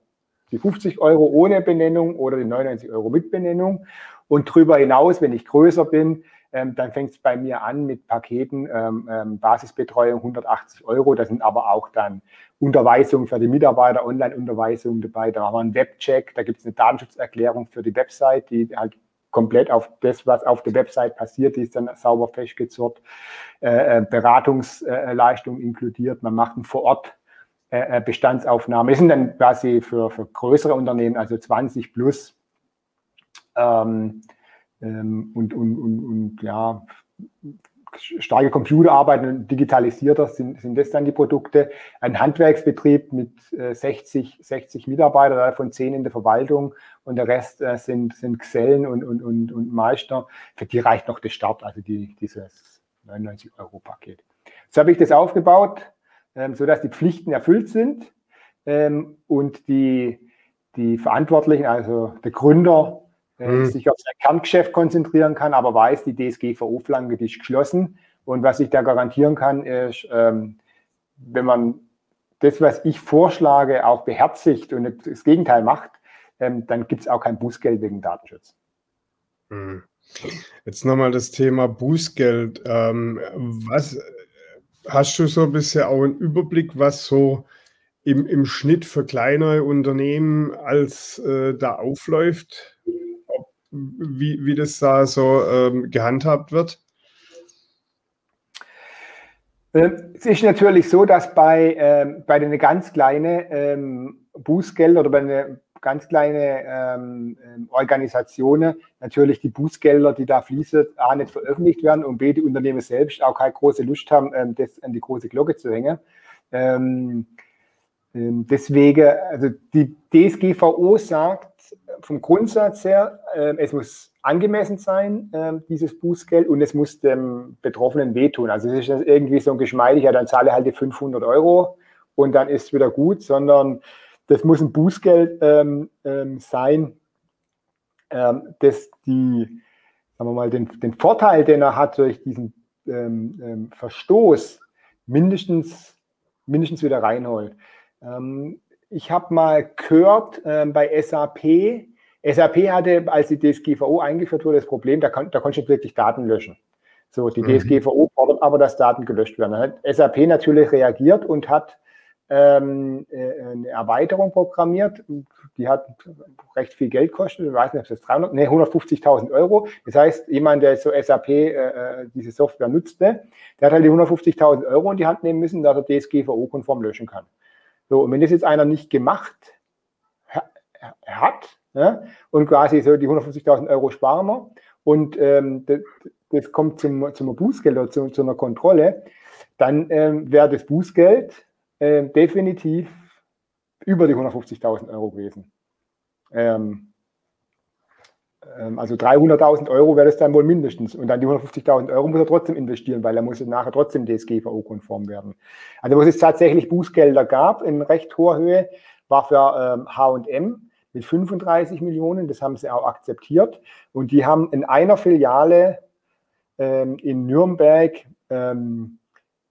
die 50 Euro ohne Benennung oder die 99 Euro mit Benennung. Und darüber hinaus, wenn ich größer bin, ähm, dann fängt es bei mir an mit Paketen, ähm, ähm, Basisbetreuung 180 Euro. Da sind aber auch dann Unterweisungen für die Mitarbeiter, Online-Unterweisungen dabei. Da haben wir einen Webcheck, da gibt es eine Datenschutzerklärung für die Website, die halt komplett auf das, was auf der Website passiert, ist dann sauber festgezurrt, äh, äh Beratungsleistung inkludiert. Man macht einen vor Ort äh, äh, Bestandsaufnahme. Das sind dann quasi für, für größere Unternehmen, also 20 plus. Ähm, ähm, und, und, und, und ja, starke Computerarbeit und digitalisierter sind, sind das dann die Produkte. Ein Handwerksbetrieb mit äh, 60, 60 Mitarbeitern, davon 10 in der Verwaltung und der Rest äh, sind, sind Gesellen und, und, und, und Meister. Für die reicht noch der Start, also die, dieses 99-Euro-Paket. So habe ich das aufgebaut ähm, sodass die Pflichten erfüllt sind ähm, und die, die Verantwortlichen, also der Gründer, mhm. sich auf sein Kerngeschäft konzentrieren kann, aber weiß, die DSGVO-Flanke ist geschlossen. Und was ich da garantieren kann, ist, ähm, wenn man das, was ich vorschlage, auch beherzigt und das Gegenteil macht, ähm, dann gibt es auch kein Bußgeld wegen Datenschutz. Mhm. Jetzt nochmal das Thema Bußgeld. Ähm, was Hast du so ein bisschen auch einen Überblick, was so im, im Schnitt für kleine Unternehmen als äh, da aufläuft? Wie, wie das da so ähm, gehandhabt wird? Ähm, es ist natürlich so, dass bei, ähm, bei den ganz kleinen ähm, Bußgelder oder bei den ganz kleine ähm, ähm, Organisationen natürlich die Bußgelder, die da fließen, A, nicht veröffentlicht werden und B, die Unternehmen selbst auch keine große Lust haben, ähm, das an die große Glocke zu hängen. Ähm deswegen, also die DSGVO sagt vom Grundsatz her, äh, es muss angemessen sein, äh, dieses Bußgeld, und es muss dem Betroffenen wehtun. Also es ist irgendwie so ein geschmeidig, ja, dann zahle halt die 500 Euro und dann ist es wieder gut, sondern das muss ein Bußgeld ähm, ähm, sein, ähm, das die, sagen wir mal, den, den Vorteil, den er hat durch diesen ähm, ähm, Verstoß, mindestens, mindestens wieder reinholt. Ähm, ich habe mal gehört bei SAP, SAP hatte, als die DSGVO eingeführt wurde, das Problem, da, kann, da konnte ich wirklich Daten löschen. So, die mhm. DSGVO fordert aber, dass Daten gelöscht werden. Dann hat SAP natürlich reagiert und hat ähm, äh, eine Erweiterung programmiert. Die hat recht viel Geld gekostet. Ich weiß nicht, ob es 300, nee, 150.000 Euro. Das heißt, jemand, der so SAP äh, äh, diese Software nutzte, der hat halt die 150.000 Euro in die Hand nehmen müssen, dass er DSGVO-konform löschen kann. So, und wenn das jetzt einer nicht gemacht hat ja, und quasi so die 150.000 Euro sparen wir und ähm, das, das, kommt zum, zum Bußgeld oder zu, zu einer Kontrolle, dann ähm, wäre das Bußgeld äh, definitiv über die 150.000 Euro gewesen. Ähm, ähm, also 300.000 Euro wäre das dann wohl mindestens. Und dann die 150.000 Euro muss er trotzdem investieren, weil er muss nachher trotzdem DSGVO-konform werden. Also was es tatsächlich Bußgelder gab in recht hoher Höhe, war für H&M mit 35 Millionen. Das haben sie auch akzeptiert. Und die haben in einer Filiale ähm, in Nürnberg ähm,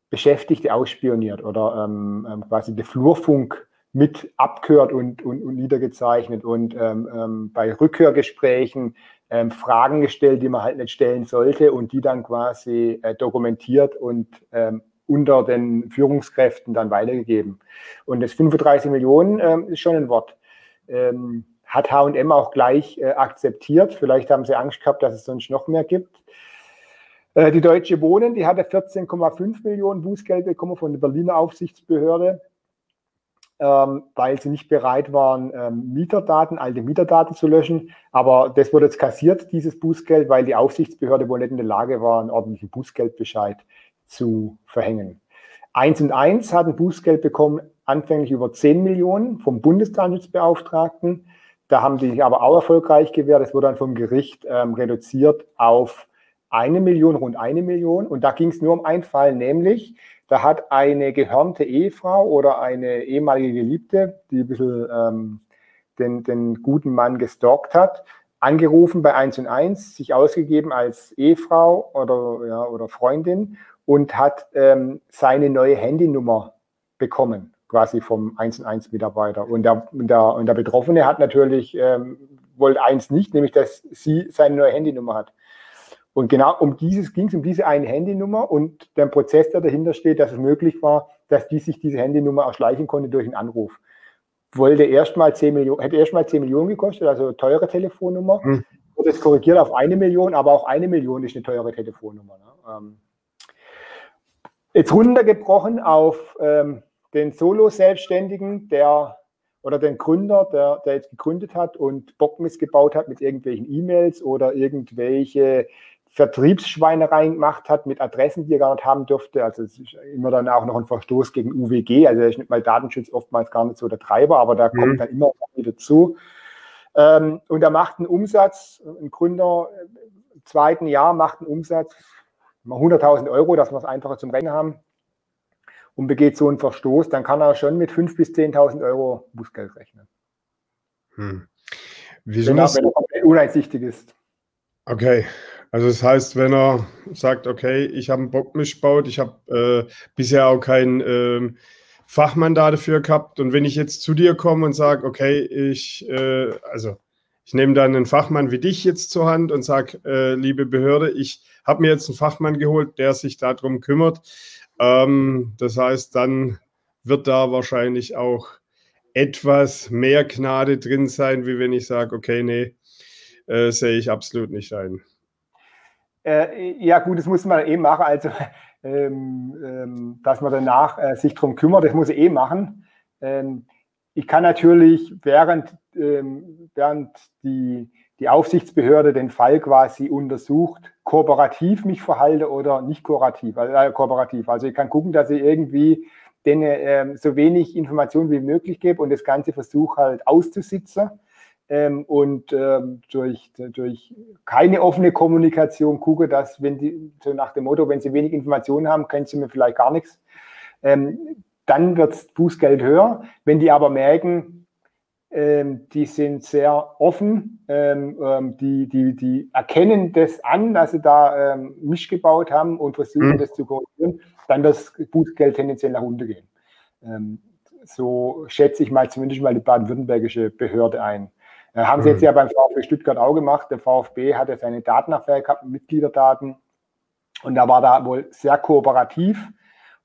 Beschäftigte ausspioniert oder ähm, ähm, quasi der Flurfunk mit abgehört und, und, und niedergezeichnet und ähm, ähm, bei Rückhörgesprächen ähm, Fragen gestellt, die man halt nicht stellen sollte und die dann quasi äh, dokumentiert und ähm, unter den Führungskräften dann weitergegeben. Und das 35 Millionen ähm, ist schon ein Wort. Ähm, hat H&M auch gleich äh, akzeptiert. Vielleicht haben sie Angst gehabt, dass es sonst noch mehr gibt. Äh, die Deutsche Wohnen, die hatte 14,5 Millionen Bußgeld bekommen von der Berliner Aufsichtsbehörde, ähm, weil sie nicht bereit waren, ähm, Mieterdaten, alte Mieterdaten zu löschen. Aber das wurde jetzt kassiert, dieses Bußgeld, weil die Aufsichtsbehörde wohl nicht in der Lage war, einen ordentlichen Bußgeldbescheid zu verhängen. Eins und eins hat ein Bußgeld bekommen, anfänglich über 10 Millionen vom Bundesdatenschutzbeauftragten. Da haben die sich aber auch erfolgreich gewährt. Es wurde dann vom Gericht ähm, reduziert auf eine Million, rund eine Million. Und da ging es nur um einen Fall, nämlich da hat eine gehörnte Ehefrau oder eine ehemalige Geliebte, die ein bisschen ähm, den, den guten Mann gestalkt hat, angerufen bei 1 und 1, sich ausgegeben als Ehefrau oder, ja, oder Freundin und hat ähm, seine neue Handynummer bekommen, quasi vom 1 und 1 Mitarbeiter. Und der, der, und der Betroffene hat natürlich, ähm, wollte eins nicht, nämlich dass sie seine neue Handynummer hat. Und genau um dieses ging es, um diese eine Handynummer und der Prozess, der dahinter steht, dass es möglich war, dass die sich diese Handynummer erschleichen konnte durch einen Anruf. Wollte erstmal 10 Millionen, hätte erstmal 10 Millionen gekostet, also teure Telefonnummer. Hm. Wurde es korrigiert auf eine Million, aber auch eine Million ist eine teure Telefonnummer. Ne? Ähm, jetzt runtergebrochen auf ähm, den Solo-Selbstständigen, der oder den Gründer, der, der jetzt gegründet hat und Bock missgebaut hat mit irgendwelchen E-Mails oder irgendwelche Vertriebsschweinereien gemacht hat mit Adressen, die er gar nicht haben dürfte. Also es ist immer dann auch noch ein Verstoß gegen UWG. Also ist nicht mal Datenschutz oftmals gar nicht so der Treiber, aber da mhm. kommt dann immer wieder zu. Ähm, und er macht einen Umsatz, ein Gründer im zweiten Jahr macht einen Umsatz, 100.000 Euro, dass wir es einfacher zum Rechnen haben, und begeht so einen Verstoß, dann kann er schon mit 5.000 bis 10.000 Euro Bußgeld rechnen. Hm. Wie wenn, er, wenn er uneinsichtig ist. Okay, also das heißt, wenn er sagt, okay, ich habe einen Bockmisch gebaut, ich habe äh, bisher auch keinen äh, Fachmann da dafür gehabt und wenn ich jetzt zu dir komme und sage, okay, ich, äh, also ich nehme dann einen Fachmann wie dich jetzt zur Hand und sage, äh, liebe Behörde, ich habe mir jetzt einen Fachmann geholt, der sich darum kümmert. Ähm, das heißt, dann wird da wahrscheinlich auch etwas mehr Gnade drin sein, wie wenn ich sage, okay, nee, äh, sehe ich absolut nicht ein. Äh, ja, gut, das muss man eben machen. Also, ähm, ähm, dass man danach äh, sich darum kümmert, das muss ich eh machen. Ähm, ich kann natürlich, während, ähm, während die, die Aufsichtsbehörde den Fall quasi untersucht, kooperativ mich verhalte oder nicht kooperativ. Also, äh, kooperativ. also ich kann gucken, dass ich irgendwie denen äh, so wenig Informationen wie möglich gebe und das Ganze versuche halt auszusitzen ähm, und ähm, durch, durch keine offene Kommunikation gucke, dass wenn die, so nach dem Motto, wenn sie wenig Informationen haben, können sie mir vielleicht gar nichts, ähm, dann wird das Bußgeld höher. Wenn die aber merken, ähm, die sind sehr offen, ähm, ähm, die, die, die erkennen das an, dass sie da ähm, Misch gebaut haben und versuchen, mhm. das zu korrigieren, dann wird das Bußgeld tendenziell nach unten gehen. So schätze ich mal zumindest mal die baden-württembergische Behörde ein. Äh, haben sie jetzt mhm. ja beim VfB Stuttgart auch gemacht. Der VfB hatte seine Datenaffäre gehabt, Mitgliederdaten. Und da war da wohl sehr kooperativ.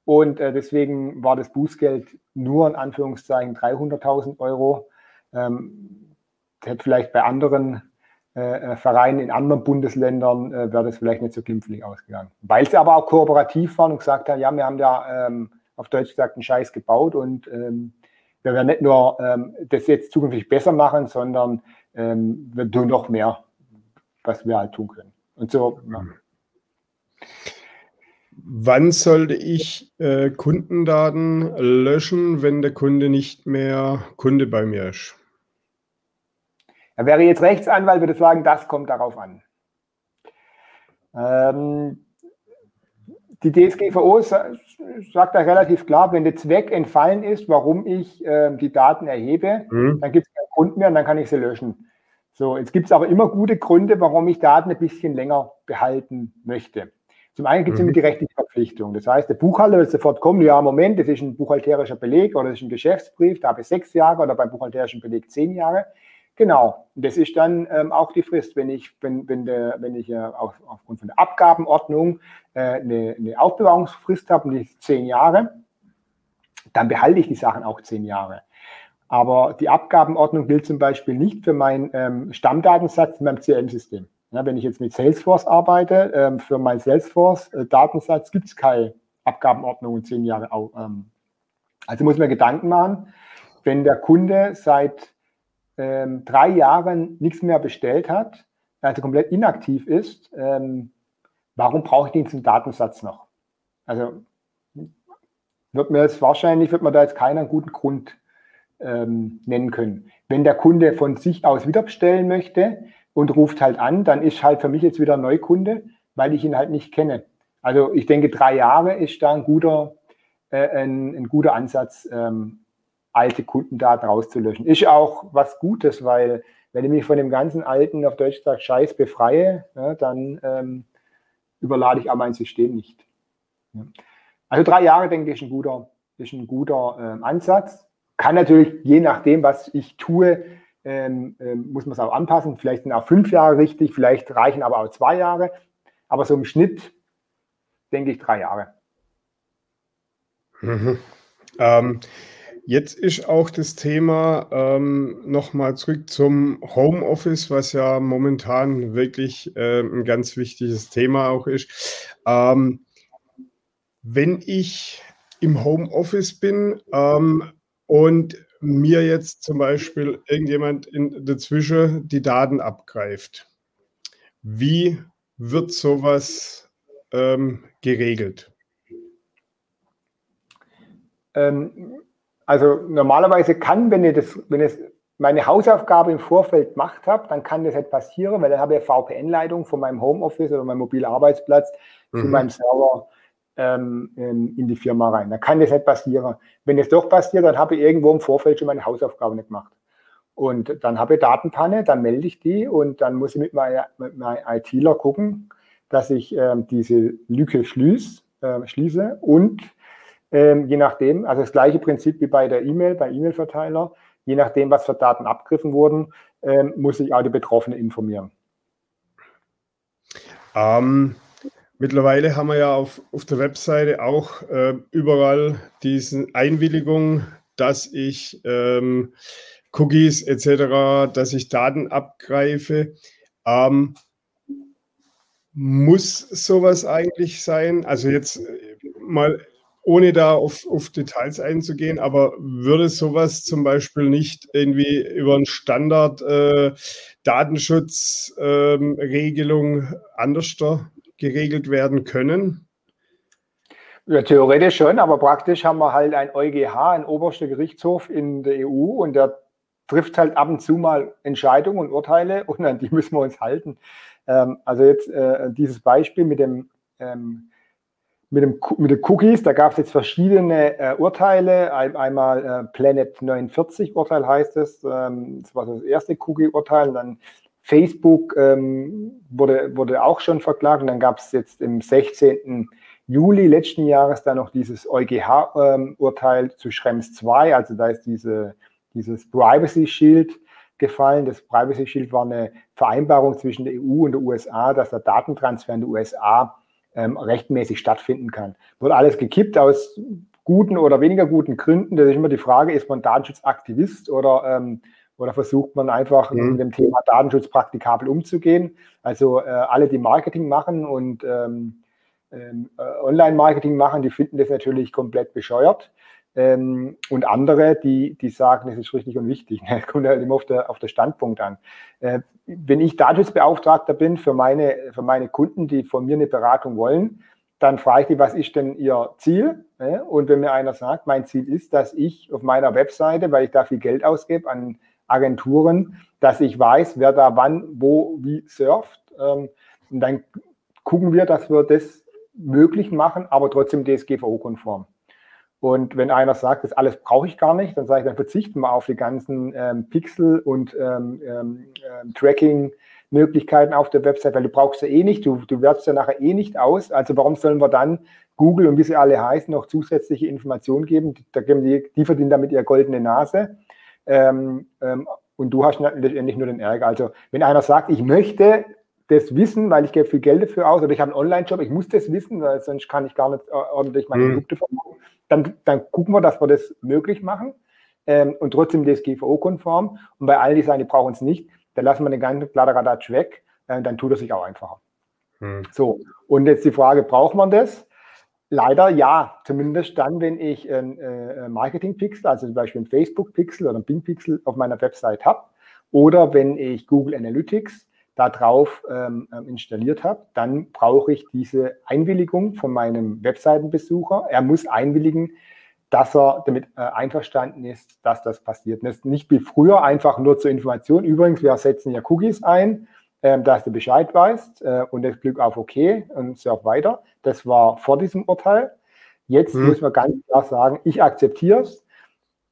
Und äh, deswegen war das Bußgeld nur in Anführungszeichen 300.000 Euro. Ähm, hätte vielleicht bei anderen äh, äh, Vereinen in anderen Bundesländern äh, wäre das vielleicht nicht so glimpflich ausgegangen. Weil sie aber auch kooperativ waren und gesagt haben, ja, wir haben ja ähm, auf Deutsch gesagt einen Scheiß gebaut und ähm, wir werden nicht nur ähm, das jetzt zukünftig besser machen, sondern ähm, wir tun noch mehr, was wir halt tun können. Und so. Ja. Wann sollte ich äh, Kundendaten löschen, wenn der Kunde nicht mehr Kunde bei mir ist? Er wäre jetzt Rechtsanwalt, würde sagen, das kommt darauf an. Ähm, die DSGVO sagt da relativ klar, wenn der Zweck entfallen ist, warum ich äh, die Daten erhebe, mhm. dann gibt es keinen Grund mehr und dann kann ich sie löschen. So, jetzt gibt es aber immer gute Gründe, warum ich Daten ein bisschen länger behalten möchte. Zum einen gibt es mhm. immer die rechtliche Verpflichtung. Das heißt, der Buchhalter wird sofort kommen, ja, Moment, das ist ein buchhalterischer Beleg oder das ist ein Geschäftsbrief, da habe ich sechs Jahre oder beim buchhalterischen Beleg zehn Jahre. Genau, das ist dann ähm, auch die Frist, wenn ich, wenn, wenn, der, wenn ich äh, auf, aufgrund von der Abgabenordnung äh, eine, eine Aufbewahrungsfrist habe, ist zehn Jahre, dann behalte ich die Sachen auch zehn Jahre. Aber die Abgabenordnung gilt zum Beispiel nicht für meinen ähm, Stammdatensatz in meinem CRM-System. Ja, wenn ich jetzt mit Salesforce arbeite, ähm, für meinen Salesforce-Datensatz gibt es keine Abgabenordnung in zehn Jahre. Ähm, also muss man Gedanken machen, wenn der Kunde seit ähm, drei Jahren nichts mehr bestellt hat, also komplett inaktiv ist, ähm, warum brauche ich diesen Datensatz noch? Also wird mir jetzt wahrscheinlich, wird man da jetzt keinen guten Grund ähm, nennen können. Wenn der Kunde von sich aus wieder bestellen möchte und ruft halt an, dann ist halt für mich jetzt wieder ein Neukunde, weil ich ihn halt nicht kenne. Also ich denke, drei Jahre ist da ein guter, äh, ein, ein guter Ansatz, ähm, alte Kundendaten rauszulöschen. Ist auch was Gutes, weil wenn ich mich von dem ganzen alten, auf Deutsch gesagt, Scheiß befreie, ja, dann ähm, überlade ich auch mein System nicht. Ja. Also drei Jahre, denke ich, ist ein guter, ist ein guter ähm, Ansatz. Kann natürlich, je nachdem, was ich tue, ähm, ähm, muss man es auch anpassen. Vielleicht sind auch fünf Jahre richtig, vielleicht reichen aber auch zwei Jahre. Aber so im Schnitt denke ich drei Jahre. Mhm. Ähm, jetzt ist auch das Thema ähm, nochmal zurück zum Homeoffice, was ja momentan wirklich äh, ein ganz wichtiges Thema auch ist. Ähm, wenn ich im Homeoffice bin ähm, und mir jetzt zum Beispiel irgendjemand in, dazwischen die Daten abgreift, wie wird sowas ähm, geregelt? Ähm, also normalerweise kann, wenn ich das, wenn es meine Hausaufgabe im Vorfeld gemacht habe, dann kann das nicht passieren, weil dann habe ich eine VPN-Leitung von meinem Homeoffice oder meinem mobilen Arbeitsplatz mhm. zu meinem Server ähm, in die Firma rein. Da kann das nicht passieren. Wenn es doch passiert, dann habe ich irgendwo im Vorfeld schon meine Hausaufgabe nicht gemacht. Und dann habe ich Datenpanne, dann melde ich die und dann muss ich mit meinem mit mein ITler gucken, dass ich ähm, diese Lücke schließ, äh, schließe und ähm, je nachdem, also das gleiche Prinzip wie bei der E-Mail, bei E-Mail-Verteiler, je nachdem, was für Daten abgegriffen wurden, ähm, muss ich auch die Betroffenen informieren. Ähm, mittlerweile haben wir ja auf, auf der Webseite auch äh, überall diese Einwilligung, dass ich ähm, Cookies etc., dass ich Daten abgreife. Ähm, muss sowas eigentlich sein? Also jetzt äh, mal ohne da auf, auf Details einzugehen, aber würde sowas zum Beispiel nicht irgendwie über einen Standard äh, Datenschutzregelung ähm, anders geregelt werden können? Ja, theoretisch schon, aber praktisch haben wir halt ein EuGH, ein oberster Gerichtshof in der EU und der trifft halt ab und zu mal Entscheidungen und Urteile und an die müssen wir uns halten. Ähm, also jetzt äh, dieses Beispiel mit dem ähm, mit, dem, mit den Cookies, da gab es jetzt verschiedene äh, Urteile. Ein, einmal äh, Planet 49 Urteil heißt es. Ähm, das war das erste Cookie-Urteil. Dann Facebook ähm, wurde, wurde auch schon verklagt. Und dann gab es jetzt im 16. Juli letzten Jahres dann noch dieses EuGH-Urteil ähm, zu Schrems 2. Also da ist diese, dieses Privacy Shield gefallen. Das Privacy Shield war eine Vereinbarung zwischen der EU und den USA, dass der Datentransfer in die USA ähm, rechtmäßig stattfinden kann. Wird alles gekippt aus guten oder weniger guten Gründen. Das ist immer die Frage, ist man Datenschutzaktivist oder, ähm, oder versucht man einfach mhm. mit dem Thema Datenschutz praktikabel umzugehen? Also äh, alle, die Marketing machen und ähm, ähm äh, Online-Marketing machen, die finden das natürlich komplett bescheuert. Ähm, und andere, die, die sagen, es ist richtig und wichtig. Das kommt halt immer auf der, auf der Standpunkt an. Äh, wenn ich Datenschutzbeauftragter bin für meine, für meine Kunden, die von mir eine Beratung wollen, dann frage ich die, was ist denn ihr Ziel? Ne? Und wenn mir einer sagt, mein Ziel ist, dass ich auf meiner Webseite, weil ich da viel Geld ausgebe an Agenturen, dass ich weiß, wer da wann, wo, wie surft. Ähm, und dann gucken wir, dass wir das möglich machen, aber trotzdem DSGVO-konform. Und wenn einer sagt, das alles brauche ich gar nicht, dann sage ich, dann verzichten wir auf die ganzen ähm, Pixel und ähm, ähm, ähm, Tracking-Möglichkeiten auf der Website, weil du brauchst ja eh nicht, du, du wertest ja nachher eh nicht aus. Also warum sollen wir dann Google und wie sie alle heißen noch zusätzliche Informationen geben? Da geben die, die verdienen damit ihre goldene Nase. Ähm, ähm, und du hast letztendlich nur den Ärger. Also wenn einer sagt, ich möchte das wissen, weil ich gebe viel Geld dafür aus oder ich habe einen Online-Job, ich muss das wissen, weil sonst kann ich gar nicht äh, ordentlich meine mhm. Produkte verkaufen dann, dann gucken wir, dass wir das möglich machen ähm, und trotzdem DSGVO-konform. Und bei all die sagen, die brauchen es nicht, dann lassen wir den ganzen Kladderadatsch weg, äh, dann tut es sich auch einfacher. Hm. So, und jetzt die Frage, braucht man das? Leider ja, zumindest dann, wenn ich ein äh, Marketing-Pixel, also zum Beispiel ein Facebook-Pixel oder ein Bing-Pixel auf meiner Website habe oder wenn ich Google Analytics da drauf ähm, ähm, installiert habe, dann brauche ich diese Einwilligung von meinem Webseitenbesucher. Er muss einwilligen, dass er damit äh, einverstanden ist, dass das passiert. Und das ist nicht wie früher einfach nur zur Information. Übrigens, wir setzen ja Cookies ein, äh, dass du Bescheid weißt äh, und das Glück auf OK und surf weiter. Das war vor diesem Urteil. Jetzt hm. muss man ganz klar sagen, ich akzeptiere es.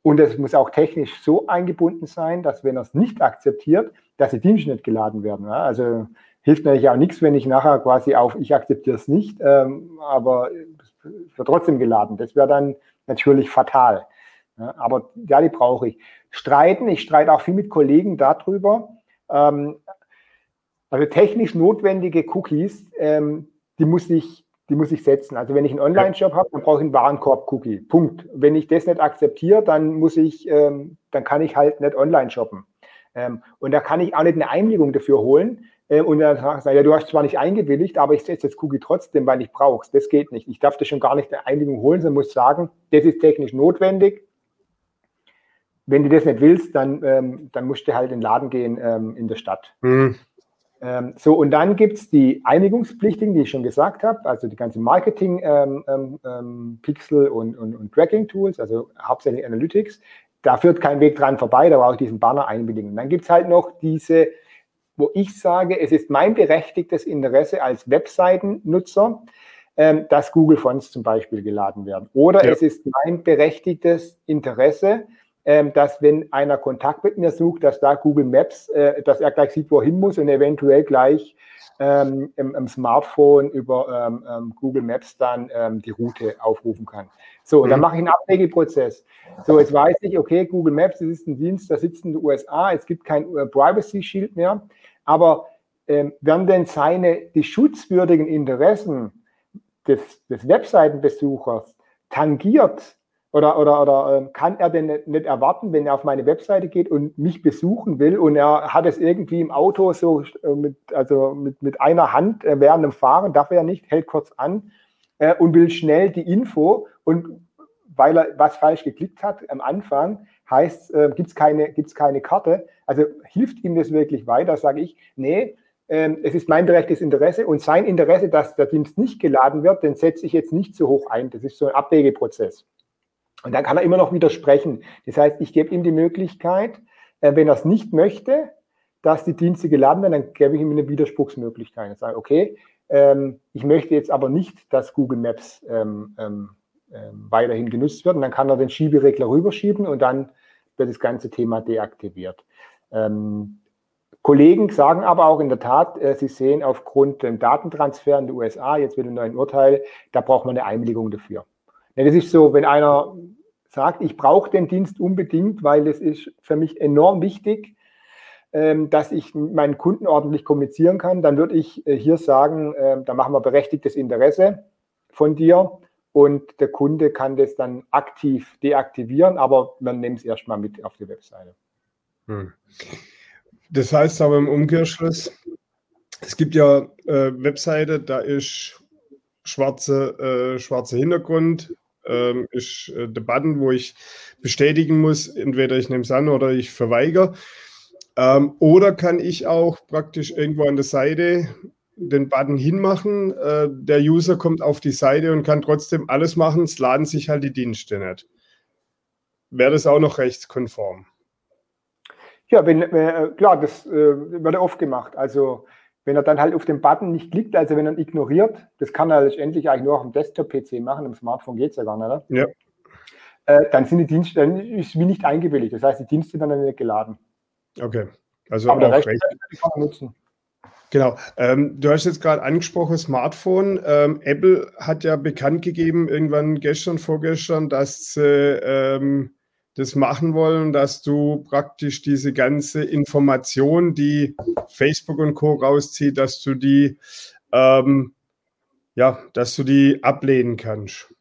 Und es muss auch technisch so eingebunden sein, dass wenn er es nicht akzeptiert, dass die Dienste nicht geladen werden. Ja? Also hilft natürlich auch nichts, wenn ich nachher quasi auf ich akzeptiere es nicht, ähm, aber es wird trotzdem geladen. Das wäre dann natürlich fatal. Ja? Aber ja, die brauche ich. Streiten, ich streite auch viel mit Kollegen darüber. Ähm, Also technisch notwendige Cookies, ähm, die muss ich die muss ich setzen. Also wenn ich einen Online-Shop habe, dann brauche ich einen Warenkorb-Cookie. Punkt. Wenn ich das nicht akzeptiere, dann muss ich, ähm, dann kann ich halt nicht online shoppen. Ähm, und da kann ich auch nicht eine Einwilligung dafür holen. Äh, und dann sagen, ja, du hast zwar nicht eingewilligt, aber ich setze das Cookie trotzdem, weil ich brauche es. Das geht nicht. Ich darf das schon gar nicht eine Einwilligung holen, sondern muss sagen, das ist technisch notwendig. Wenn du das nicht willst, dann, ähm, dann musst du halt in den Laden gehen ähm, in der Stadt. Mhm. Ähm, so, und dann gibt es die Einigungspflichtigen, die ich schon gesagt habe, also die ganzen Marketing-Pixel ähm, ähm, ähm und, und, und Tracking-Tools, also hauptsächlich Analytics. Da führt kein Weg dran vorbei, da brauche ich diesen Banner einwilligen. Dann gibt es halt noch diese, wo ich sage, es ist mein berechtigtes Interesse als Webseitennutzer, ähm, dass Google Fonts zum Beispiel geladen werden. Oder ja. es ist mein berechtigtes Interesse, dass wenn einer Kontakt mit mir sucht, dass da Google Maps, äh, dass er gleich sieht, wo er hin muss und eventuell gleich ähm, im, im, Smartphone über ähm, ähm Google Maps dann ähm, die Route aufrufen kann. So, und dann mhm. mache ich einen Abwägeprozess. So, jetzt weiß ich, okay, Google Maps, das ist ein Dienst, der sitzt in den USA, es gibt kein äh, Privacy Shield mehr, aber ähm, werden denn seine, die schutzwürdigen Interessen des, des Webseitenbesuchers tangiert oder, oder, oder ähm, kann er denn nicht erwarten, wenn er auf meine Webseite geht und mich besuchen will und er hat es irgendwie im Auto so äh, mit, also mit, mit einer Hand äh, während dem Fahren, darf er nicht, hält kurz an äh, und will schnell die Info und weil er was falsch geklickt hat am Anfang, heißt, äh, gibt es keine, gibt's keine Karte. Also hilft ihm das wirklich weiter, sage ich, nee, ähm, es ist mein direktes Interesse und sein Interesse, dass der Dienst nicht geladen wird, den setze ich jetzt nicht so hoch ein. Das ist so ein Abwägeprozess. Und dann kann er immer noch widersprechen. Das heißt, ich gebe ihm die Möglichkeit, äh, wenn er es nicht möchte, dass die Dienste geladen werden, dann gebe ich ihm eine Widerspruchsmöglichkeit. Ich sage, okay, ähm, ich möchte jetzt aber nicht, dass Google Maps ähm, ähm, weiterhin genutzt wird. Und dann kann er den Schieberegler rüberschieben und dann wird das ganze Thema deaktiviert. Kollegen sagen aber auch in der Tat, äh, sie sehen aufgrund dem Datentransfer in die USA, jetzt mit dem neuen Urteil, da braucht man eine Einwilligung dafür. Ja, das ist so, wenn einer sagt, ich brauche den Dienst unbedingt, weil es ist für mich enorm wichtig, ähm, dass ich meinen Kunden ordentlich kommunizieren kann, dann würde ich äh, hier sagen, äh, da machen wir berechtigtes Interesse von dir und der Kunde kann das dann aktiv deaktivieren, aber man nimmt es erstmal mit auf die Webseite. Hm. Das heißt aber im Umkehrschluss, es gibt ja äh, Webseite, da ist schwarze, äh, schwarzer Hintergrund, ähm, ist äh, der Button, wo ich bestätigen muss, entweder ich nehme es an oder ich verweigere. Ähm, oder kann ich auch praktisch irgendwo an der Seite den Button hinmachen, äh, der User kommt auf die Seite und kann trotzdem alles machen, es laden sich halt die Dienste nicht. Wäre das auch noch rechtskonform? Ja, wenn, äh, klar, das äh, wird oft gemacht. Also wenn er dann halt auf den Button nicht klickt, also wenn er ihn ignoriert, das kann er letztendlich eigentlich nur auf dem Desktop-PC machen, im Smartphone geht es ja gar nicht, oder? Ja. Äh, dann sind die Dienste, dann ist wie nicht eingewilligt. Das heißt, die Dienste werden dann nicht geladen. Okay. Also Aber auch recht. Kann man nutzen. Genau. Ähm, du hast jetzt gerade angesprochen, Smartphone. Ähm, Apple hat ja bekannt gegeben, irgendwann gestern, vorgestern, dass sie ähm, das machen wollen, dass du praktisch diese ganze Information, die Facebook und Co. rauszieht, dass du die, ähm, ja, dass du die ablehnen kannst.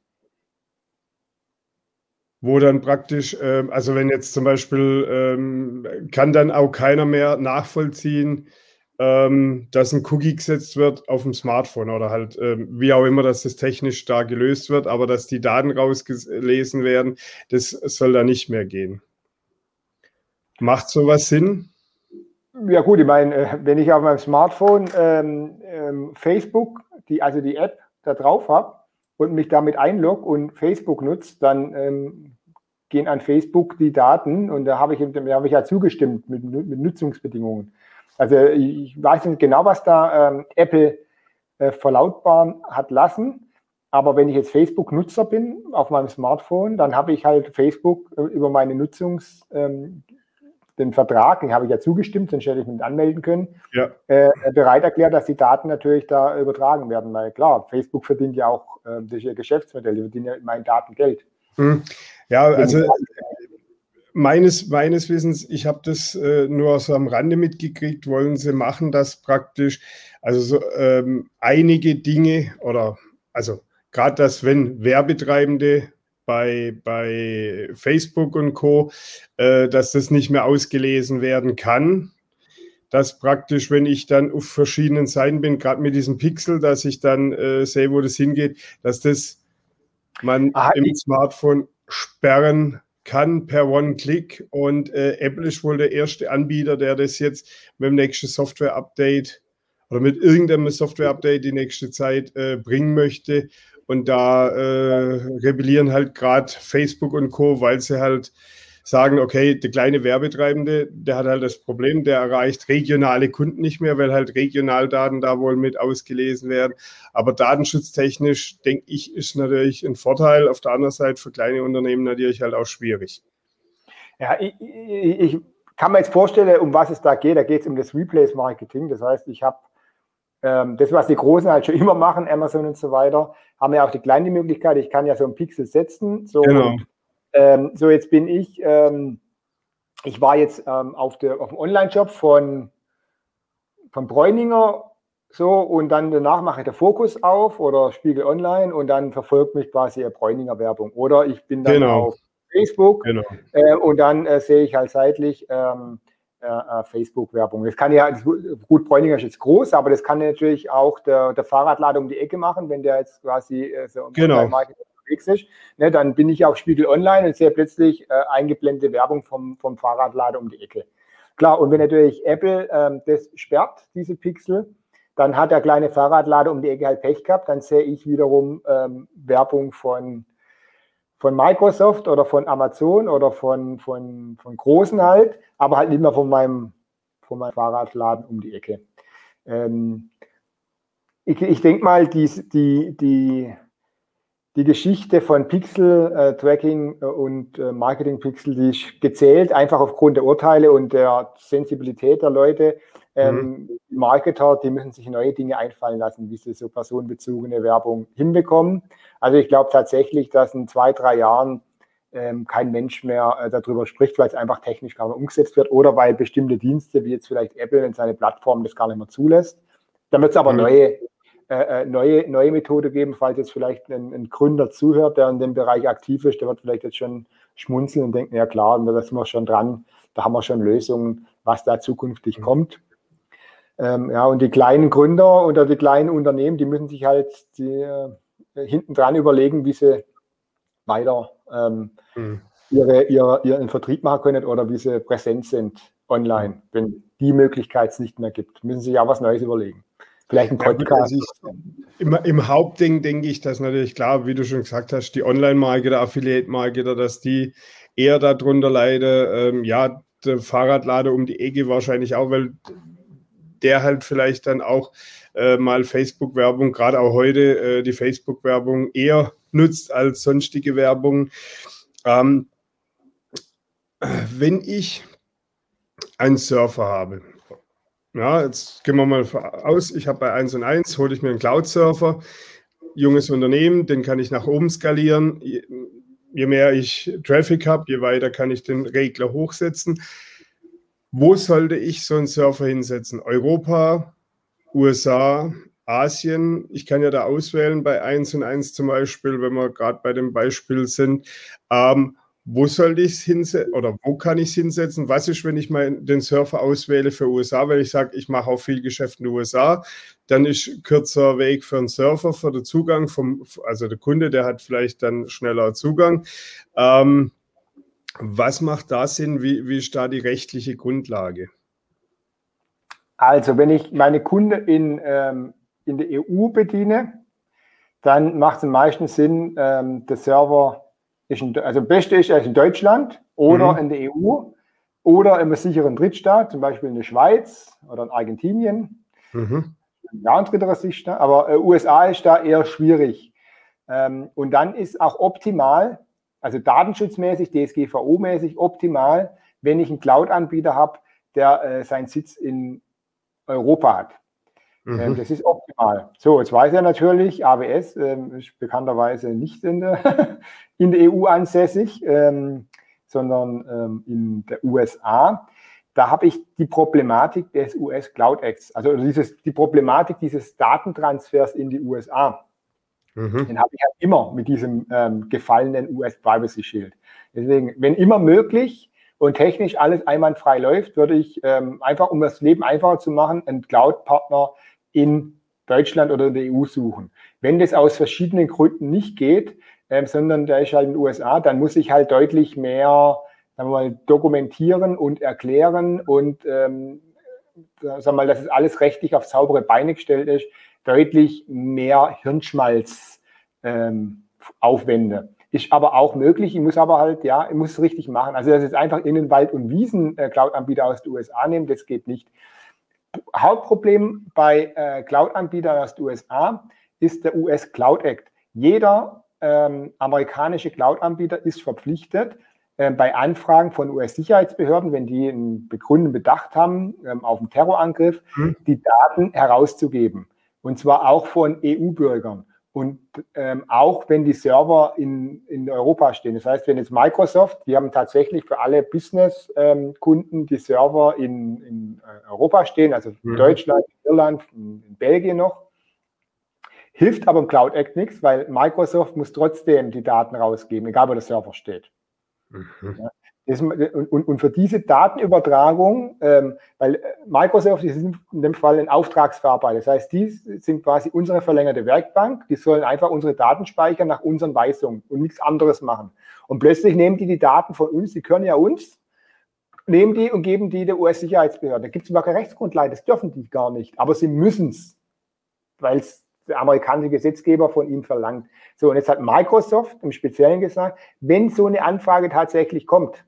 Wo dann praktisch, ähm, also wenn jetzt zum Beispiel, ähm, kann dann auch keiner mehr nachvollziehen, ähm, dass ein Cookie gesetzt wird auf dem Smartphone oder halt ähm, wie auch immer, dass das technisch da gelöst wird, aber dass die Daten rausgelesen werden, das soll da nicht mehr gehen. Macht sowas Sinn? Ja gut, ich meine, äh, wenn ich auf meinem Smartphone ähm, ähm, Facebook, die, also die App da drauf habe und mich damit einlogge und Facebook nutze, dann ähm, gehen an Facebook die Daten und da habe ich, da habe ich ja zugestimmt mit, mit Nutzungsbedingungen. Also ich weiß nicht genau, was da ähm, Apple äh, verlautbaren hat lassen. Aber wenn ich jetzt Facebook-Nutzer bin auf meinem Smartphone, dann habe ich halt Facebook äh, über meine Nutzungs, ähm, den Vertrag, den habe ich ja zugestimmt, sonst hätte ich mich anmelden können, ja. äh, bereit erklärt, dass die Daten natürlich da übertragen werden. Weil klar, Facebook verdient ja auch äh, durch ihr Geschäftsmodell, die verdienen ja meinen Daten Geld. Hm. Ja, also meines, meines Wissens, ich habe das äh, nur so am Rande mitgekriegt, wollen sie machen, dass praktisch, also so, ähm, einige Dinge oder also gerade das, wenn Werbetreibende bei, bei Facebook und Co., äh, dass das nicht mehr ausgelesen werden kann. Dass praktisch, wenn ich dann auf verschiedenen Seiten bin, gerade mit diesem Pixel, dass ich dann äh, sehe, wo das hingeht, dass das man Aha, im Smartphone sperren kann per One-Click. Und äh, Apple ist wohl der erste Anbieter, der das jetzt mit dem nächsten Software-Update oder mit irgendeinem Software-Update die nächste Zeit äh, bringen möchte. Und da äh, rebellieren halt gerade Facebook und Co., weil sie halt sagen, okay, der kleine Werbetreibende, der hat halt das Problem, der erreicht regionale Kunden nicht mehr, weil halt Regionaldaten da wohl mit ausgelesen werden. Aber datenschutztechnisch, denke ich, ist natürlich ein Vorteil. Auf der anderen Seite für kleine Unternehmen natürlich halt auch schwierig. Ja, ich, ich, kann mir jetzt vorstellen, um was es da geht. Da geht es um das Replace-Marketing. Das heißt, ich habe ähm, das, was die Großen halt schon immer machen, Amazon und so weiter, haben ja auch die kleine Möglichkeit. Ich kann ja so einen Pixel setzen. So, genau. Ähm, so jetzt bin ich, ähm, ich war jetzt ähm, auf, der, auf dem Online-Shop von, von Bräuninger so und dann danach mache ich den Fokus auf oder Spiegel Online und dann verfolgt mich quasi eine Bräuninger Werbung. Oder ich bin dann genau. auf Facebook genau. äh, und dann äh, sehe ich halt seitlich ähm, äh, äh, Facebook-Werbung. Das kann ja, gut, Bräuninger ist jetzt groß, aber das kann natürlich auch der, der Fahrradlader um die Ecke machen, wenn der jetzt quasi äh, so genau. Unterwegs ist. Ne, dann bin ich auf Spiegel Online und sehe plötzlich äh, eingeblendete Werbung vom, vom Fahrradlader um die Ecke. Klar, und wenn natürlich Apple ähm, das sperrt, diese Pixel, dann hat der kleine Fahrradlader um die Ecke halt Pech gehabt. Dann sehe ich wiederum ähm, Werbung von von Microsoft oder von Amazon oder von, von, von Großen halt, aber halt nicht mehr von meinem, von meinem Fahrradladen um die Ecke. Ähm, ich, ich denke mal, die, die, die, die Geschichte von Pixel-Tracking äh, und äh, Marketing-Pixel, die ist gezählt, einfach aufgrund der Urteile und der Sensibilität der Leute. Ähm, mhm. Marketer, die müssen sich neue Dinge einfallen lassen, wie sie so personenbezogene Werbung hinbekommen. Also ich glaube tatsächlich, dass in zwei, drei Jahren ähm, kein Mensch mehr äh, darüber spricht, weil es einfach technisch gar nicht umgesetzt wird oder weil bestimmte Dienste, wie jetzt vielleicht Apple in seine Plattform, das gar nicht mehr zulässt. Dann wird es aber mhm. neue, äh, äh, neue, neue Methode geben, falls jetzt vielleicht ein, ein, Gründer zuhört, der in dem Bereich aktiv ist, der wird vielleicht jetzt schon schmunzeln und denken, ja klar, da sind wir schon dran, da haben wir schon Lösungen, was da zukünftig mhm. kommt. Ähm, ja, und die kleinen Gründer oder die kleinen Unternehmen, die müssen sich halt die, äh, hinten dran überlegen, wie sie weiter ähm, mhm. ihre, ihre, ihren Vertrieb machen können oder wie sie präsent sind online. Wenn die Möglichkeit es nicht mehr gibt, müssen sie sich auch was Neues überlegen. Vielleicht ein Podcast. Ja, im, Im Hauptding denke ich, dass natürlich klar, wie du schon gesagt hast, die Online-Marketer, Affiliate-Marketer, dass die eher darunter leiden. Ähm, ja, der Fahrradlader um die Ecke wahrscheinlich auch, weil der halt vielleicht dann auch äh, mal Facebook-Werbung, gerade auch heute äh, die Facebook-Werbung eher nutzt als sonstige Werbung. Ähm, wenn ich einen Surfer habe, ja, jetzt gehen wir mal aus, ich habe bei 1 und 1, hole ich mir einen Cloud-Surfer, junges Unternehmen, den kann ich nach oben skalieren. Je, mehr ich Traffic habe, je weiter kann ich den Regler hochsetzen. Wo sollte ich so einen Surfer hinsetzen? Europa, USA, Asien. Ich kann ja da auswählen bei 1 und 1 zum Beispiel, wenn wir gerade bei dem Beispiel sind. Ähm, wo sollte ich es hinsetzen oder wo kann ich es hinsetzen? Was ist, wenn ich mal den Surfer auswähle für USA, weil ich sage, ich mache auch viel Geschäft in den USA, dann ist kürzer Weg für einen Surfer, für den Zugang vom, also der Kunde, der hat vielleicht dann schneller Zugang. Ähm, was macht da Sinn? Wie, wie ist da die rechtliche Grundlage? Also, wenn ich meine Kunden in, ähm, in der EU bediene, dann macht es am meisten Sinn, ähm, der Server ist, in, also beste ist er in Deutschland oder mhm. in der EU oder in einem sicheren Drittstaat, zum Beispiel in der Schweiz oder in Argentinien. Mhm. Ja, in dritter Sicht, ne? aber äh, USA ist da eher schwierig. Ähm, und dann ist auch optimal, also datenschutzmäßig, DSGVO-mäßig optimal, wenn ich einen Cloud-Anbieter habe, der äh, seinen Sitz in Europa hat. Mhm. Ähm, das ist optimal. So, jetzt weiß er natürlich, AWS ähm, ist bekannterweise nicht in der, in der EU ansässig, ähm, sondern ähm, in der USA. Da habe ich die Problematik des US Cloud Acts, also dieses, die Problematik dieses Datentransfers in die USA. Mhm. Den habe ich halt immer mit diesem ähm, gefallenen US Privacy Shield. Deswegen, wenn immer möglich und technisch alles einwandfrei läuft, würde ich ähm, einfach, um das Leben einfacher zu machen, einen Cloud-Partner in Deutschland oder in der EU suchen. Wenn das aus verschiedenen Gründen nicht geht, ähm, sondern der ist halt in den USA, dann muss ich halt deutlich mehr sagen wir mal, dokumentieren und erklären und ähm, sagen wir mal, dass es alles rechtlich auf saubere Beine gestellt ist, deutlich mehr Hirnschmalz ähm, aufwende. Ist aber auch möglich. Ich muss aber halt, ja, ich muss es richtig machen. Also, dass jetzt einfach in den Wald- und Wiesen-Cloud-Anbieter aus den USA nehmen, das geht nicht. Hauptproblem bei äh, Cloud-Anbietern aus den USA ist der US Cloud Act. Jeder ähm, amerikanische Cloud-Anbieter ist verpflichtet, äh, bei Anfragen von US-Sicherheitsbehörden, wenn die einen begründeten Bedacht haben ähm, auf einen Terrorangriff, mhm. die Daten herauszugeben. Und zwar auch von EU-Bürgern. Und ähm, auch wenn die Server in, in Europa stehen. Das heißt, wenn jetzt Microsoft, die haben tatsächlich für alle Business-Kunden ähm, die Server in, in äh, Europa stehen, also mhm. Deutschland, Irland, in Belgien noch. Hilft aber im Cloud Act nichts, weil Microsoft muss trotzdem die Daten rausgeben, egal wo der Server steht. Mhm. Ja, das, und, und, für diese Datenübertragung, ähm, weil äh, Microsoft ist in dem Fall ein Auftragsverarbeiter, das heißt, die sind quasi unsere verlängerte Werkbank, die sollen einfach unsere Daten speichern nach unseren Weisungen und nichts anderes machen. Und plötzlich nehmen die die Daten von uns, die können ja uns, nehmen die und geben die der US-Sicherheitsbehörde. Da gibt es überhaupt keine Rechtsgrundlage, das dürfen die gar nicht, aber sie müssen es, weil es der amerikanische Gesetzgeber von ihm verlangt. So, und jetzt hat Microsoft im Speziellen gesagt, wenn so eine Anfrage tatsächlich kommt,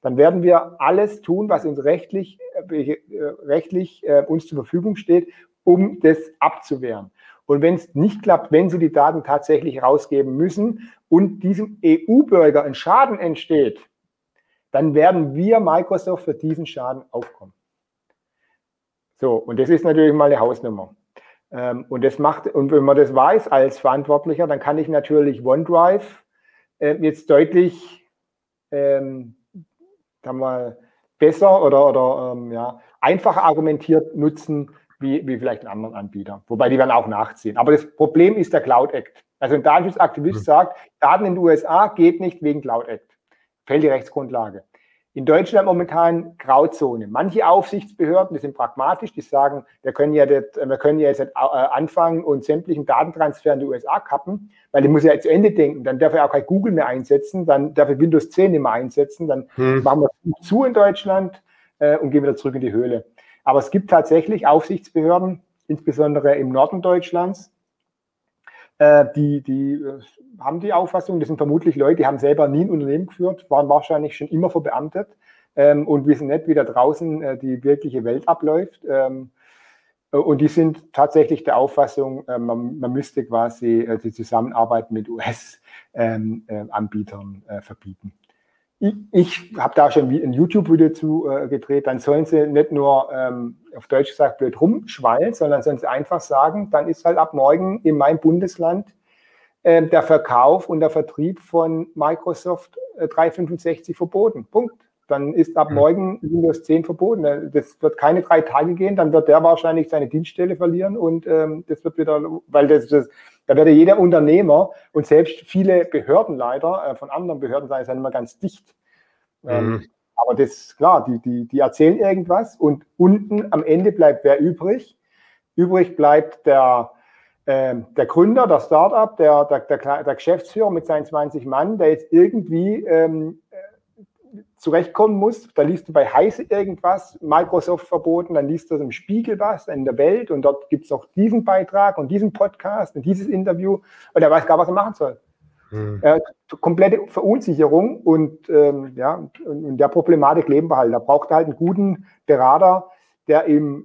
dann werden wir alles tun, was uns rechtlich, äh, rechtlich äh, uns zur Verfügung steht, um das abzuwehren. Und wenn es nicht klappt, wenn sie die Daten tatsächlich rausgeben müssen und diesem EU-Bürger ein Schaden entsteht, dann werden wir Microsoft für diesen Schaden aufkommen. So, und das ist natürlich mal eine Hausnummer. Ähm, und das macht, und wenn man das weiß als Verantwortlicher, dann kann ich natürlich OneDrive äh, jetzt deutlich, ähm, sagen wir, besser oder, oder ähm, ja, einfacher argumentiert nutzen, wie, wie vielleicht ein anderen Anbieter. Wobei die werden auch nachziehen. Aber das Problem ist der Cloud Act. Also ein Datenschutzaktivist mhm. sagt, Daten in den USA geht nicht wegen Cloud Act. Fällt die Rechtsgrundlage in Deutschland momentan Grauzone. Manche Aufsichtsbehörden, die sind pragmatisch, die sagen, wir können ja, das, wir können ja jetzt äh, anfangen und sämtlichen Datentransfer in die USA kappen, weil ich muss ja zu Ende denken, dann darf er auch kein Google mehr einsetzen, dann darf er Windows 10 nicht mehr einsetzen, dann hm. machen wir zu in Deutschland äh, und gehen wieder zurück in die Höhle. Aber es gibt tatsächlich Aufsichtsbehörden, insbesondere im Norden Deutschlands, äh, die, die äh, haben die Auffassung, das sind vermutlich Leute, die haben selber nie ein Unternehmen geführt, waren wahrscheinlich schon immer verbeamtet ähm, und wissen nicht, wie da draußen äh, die wirkliche Welt abläuft. Ähm, und die sind tatsächlich der Auffassung, äh, man, man, müsste quasi äh, die Zusammenarbeit mit US-Anbietern ähm, äh, verbieten ich, ich habe da schon ein YouTube-Video zu äh, gedreht, dann sollen sie nicht nur ähm, auf Deutsch gesagt blöd rumschwallen, sondern sollen sie einfach sagen, dann ist halt ab morgen in meinem Bundesland äh, der Verkauf und der Vertrieb von Microsoft äh, 365 verboten. Punkt. Dann ist ab morgen Windows 10 verboten. Äh, das wird keine drei Tage gehen, dann wird der wahrscheinlich seine Dienststelle verlieren und ähm, das wird wieder, weil das, das da werde jeder Unternehmer und selbst viele Behörden leider, äh, von anderen Behörden sein, sind immer ganz dicht. Ähm, mhm. aber das ist klar, die, die, die erzählen irgendwas und unten am Ende bleibt wer übrig? Übrig bleibt der, äh, der Gründer, der Startup, der, der, der, der, Geschäftsführer mit seinen 20 Mann, der jetzt irgendwie ähm, zurechtkommen muss. Da liest du bei Heise irgendwas, Microsoft verboten, dann liest du im Spiegel was in der Welt und dort gibt es auch diesen Beitrag und diesen Podcast und dieses Interview und er weiß gar, was er machen soll. Hm. Äh, komplette Verunsicherung und ähm, ja, in der Problematik leben wir halt. Da braucht er halt einen guten Berater, der ihm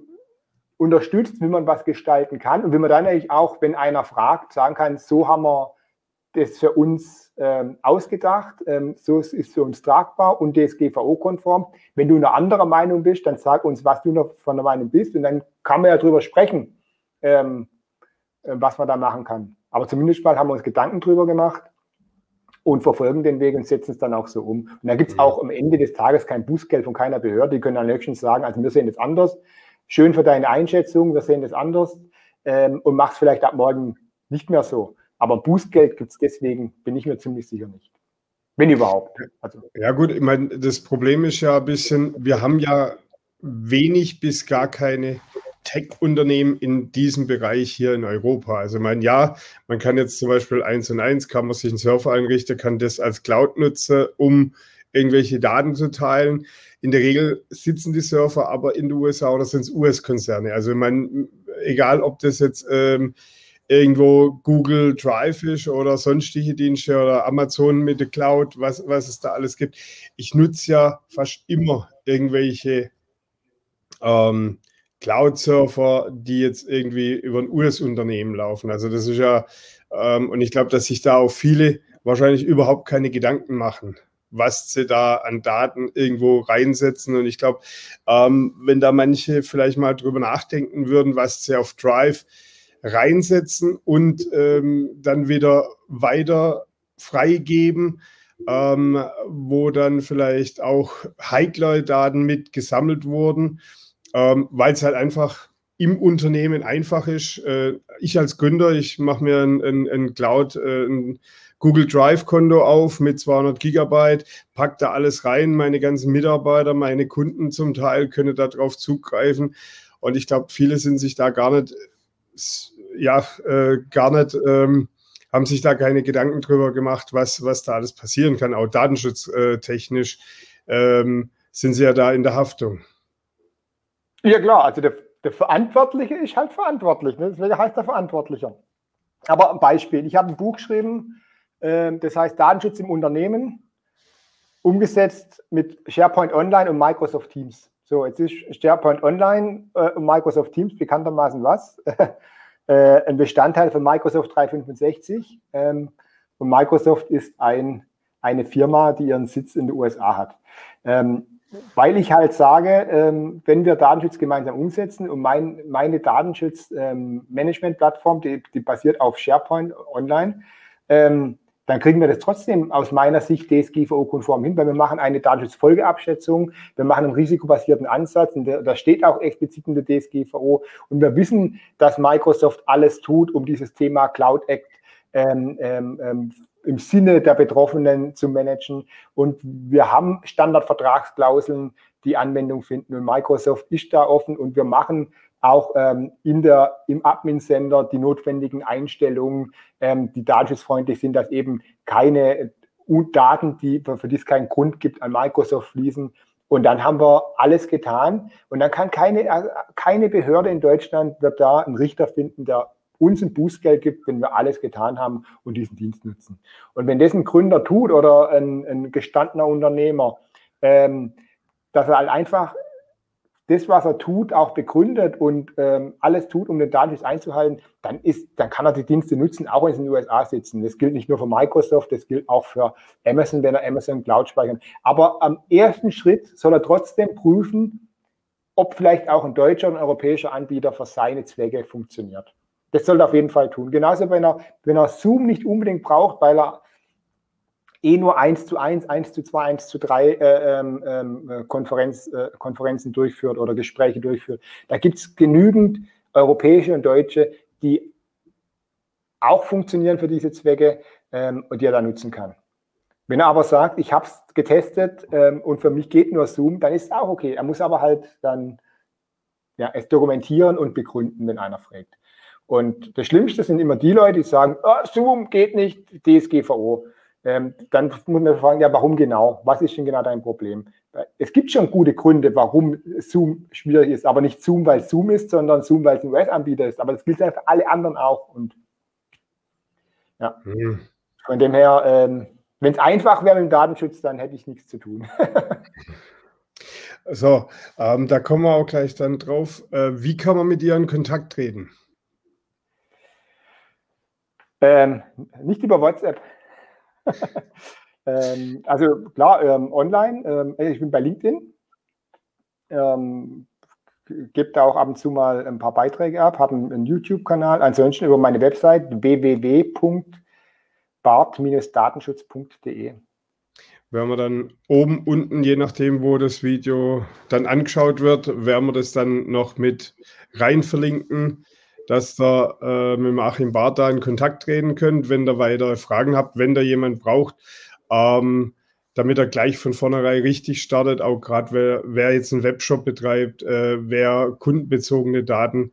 unterstützt, wie man was gestalten kann und wie man dann eigentlich auch, wenn einer fragt, sagen kann, so haben wir das für uns ähm, ausgedacht, ähm, so ist es für uns tragbar und DSGVO-konform. Wenn du eine andere Meinung bist, dann sag uns, was du noch von der Meinung bist und dann kann man ja drüber sprechen, ähm, äh, was man da machen kann. Aber zumindest mal haben wir uns Gedanken drüber gemacht und verfolgen den Weg und setzen es dann auch so um. Und da gibt es auch am Ende des Tages kein Bußgeld von keiner Behörde. Die können dann höchstens sagen, also wir sehen das anders. Schön für deine Einschätzung, wir sehen das anders ähm, und mach es vielleicht ab morgen nicht mehr so. Aber Bußgeld gibt es deswegen, bin ich mir ziemlich sicher nicht. Wenn überhaupt. Also. Ja gut, ich meine, das Problem ist ja ein bisschen, wir haben ja wenig bis gar keine Tech-Unternehmen in diesem Bereich hier in Europa. Also, mein ja, man kann jetzt zum Beispiel eins und eins, kann man sich einen Server einrichten, kann das als Cloud nutzen, um irgendwelche Daten zu teilen. In der Regel sitzen die Server aber in den USA oder sind es US-Konzerne. Also, man, egal ob das jetzt ähm, irgendwo Google Drive ist oder sonstige Dienste oder Amazon mit der Cloud, was, was es da alles gibt. Ich nutze ja fast immer irgendwelche ähm, Cloud-Surfer, die jetzt irgendwie über ein US-Unternehmen laufen. Also das ist ja, ähm, und ich glaube, dass sich da auch viele wahrscheinlich überhaupt keine Gedanken machen, was sie da an Daten irgendwo reinsetzen. Und ich glaube, ähm, wenn da manche vielleicht mal drüber nachdenken würden, was sie auf Drive reinsetzen und ähm, dann wieder weiter freigeben, ähm, wo dann vielleicht auch Heikler-Daten mit gesammelt wurden ähm, weil es halt einfach im Unternehmen einfach ist. Äh, ich als Gründer, ich mache mir ein, ein, ein Cloud, äh, ein Google Drive-Konto auf mit 200 Gigabyte, pack da alles rein, meine ganzen Mitarbeiter, meine Kunden zum Teil können darauf zugreifen. Und ich glaube, viele sind sich da gar nicht, ja, äh, gar nicht, ähm, haben sich da keine Gedanken drüber gemacht, was, was da alles passieren kann. Auch datenschutztechnisch ähm, sind sie ja da in der Haftung. Ja klar, also der, der Verantwortliche ist halt verantwortlich, ne? deswegen heißt er Verantwortlicher. Aber ein Beispiel, ich habe ein Buch geschrieben, äh, das heißt Datenschutz im Unternehmen, umgesetzt mit SharePoint Online und Microsoft Teams. So, jetzt ist SharePoint Online äh, und Microsoft Teams bekanntermaßen was? äh, ein Bestandteil von Microsoft 365. Ähm, und Microsoft ist ein, eine Firma, die ihren Sitz in den USA hat. Ähm, weil ich halt sage, ähm, wenn wir Datenschutz gemeinsam umsetzen und mein, meine Datenschutz-Management-Plattform, ähm, die, die, basiert auf SharePoint online, ähm, dann kriegen wir das trotzdem aus meiner Sicht DSGVO-konform hin, weil wir machen eine Datenschutzfolgeabschätzung, wir machen einen risikobasierten Ansatz, und da steht auch explizit in der DSGVO und wir wissen, dass Microsoft alles tut, um dieses Thema Cloud Act ähm, ähm, ähm im Sinne der Betroffenen zu managen. Und wir haben Standardvertragsklauseln, die Anwendung finden. Und Microsoft ist da offen und wir machen auch ähm, in der, im Admin-Sender die notwendigen Einstellungen, ähm, die datenschutzfreundlich sind, dass eben keine Daten, die, für die es keinen Grund gibt, an Microsoft fließen. Und dann haben wir alles getan. Und dann kann keine, äh, keine Behörde in Deutschland wird da einen Richter finden, der uns ein Bußgeld gibt, wenn wir alles getan haben und diesen Dienst nutzen. Und wenn das ein Gründer tut oder ein, ein gestandener Unternehmer, ähm, dass er halt einfach das, was er tut, auch begründet und ähm, alles tut, um den Datenschutz einzuhalten, dann, ist, dann kann er die Dienste nutzen, auch wenn sie in den USA sitzen. Das gilt nicht nur für Microsoft, das gilt auch für Amazon, wenn er Amazon Cloud speichert. Aber am ersten Schritt soll er trotzdem prüfen, ob vielleicht auch ein deutscher und europäischer Anbieter für seine Zwecke funktioniert. Das sollte er auf jeden Fall tun. Genauso, wenn er, wenn er Zoom nicht unbedingt braucht, weil er eh nur 1 zu 1, 1 zu 2, 1 zu 3 äh, ähm, äh, Konferenz, äh, Konferenzen durchführt oder Gespräche durchführt. Da gibt es genügend europäische und deutsche, die auch funktionieren für diese Zwecke ähm, und die er da nutzen kann. Wenn er aber sagt, ich habe es getestet ähm, und für mich geht nur Zoom, dann ist es auch okay. Er muss aber halt dann ja, es dokumentieren und begründen, wenn einer fragt. Und das Schlimmste sind immer die Leute, die sagen, oh, Zoom geht nicht, DSGVO. Ähm, dann muss man fragen, ja, warum genau? Was ist denn genau dein Problem? Es gibt schon gute Gründe, warum Zoom schwierig ist, aber nicht Zoom, weil es Zoom ist, sondern Zoom, weil es ein US-Anbieter ist. Aber das gilt ja für alle anderen auch. Und ja, hm. von dem her, ähm, wenn es einfach wäre mit dem Datenschutz, dann hätte ich nichts zu tun. so, ähm, da kommen wir auch gleich dann drauf. Äh, wie kann man mit ihr in Kontakt treten? Ähm, nicht über WhatsApp. ähm, also klar, ähm, online. Ähm, ich bin bei LinkedIn. Ähm, gebe auch ab und zu mal ein paar Beiträge ab, habe einen, einen YouTube-Kanal. Ansonsten über meine Website www.datenschutz bart-datenschutz.de. Werden wir dann oben, unten, je nachdem, wo das Video dann angeschaut wird, werden wir das dann noch mit rein verlinken, dass ihr äh, mit Achim Barth da in Kontakt treten könnt, wenn ihr weitere Fragen habt, wenn da jemand braucht. Ähm, damit er gleich von vornherein richtig startet, auch gerade wer, wer, jetzt einen Webshop betreibt, äh, wer kundenbezogene Daten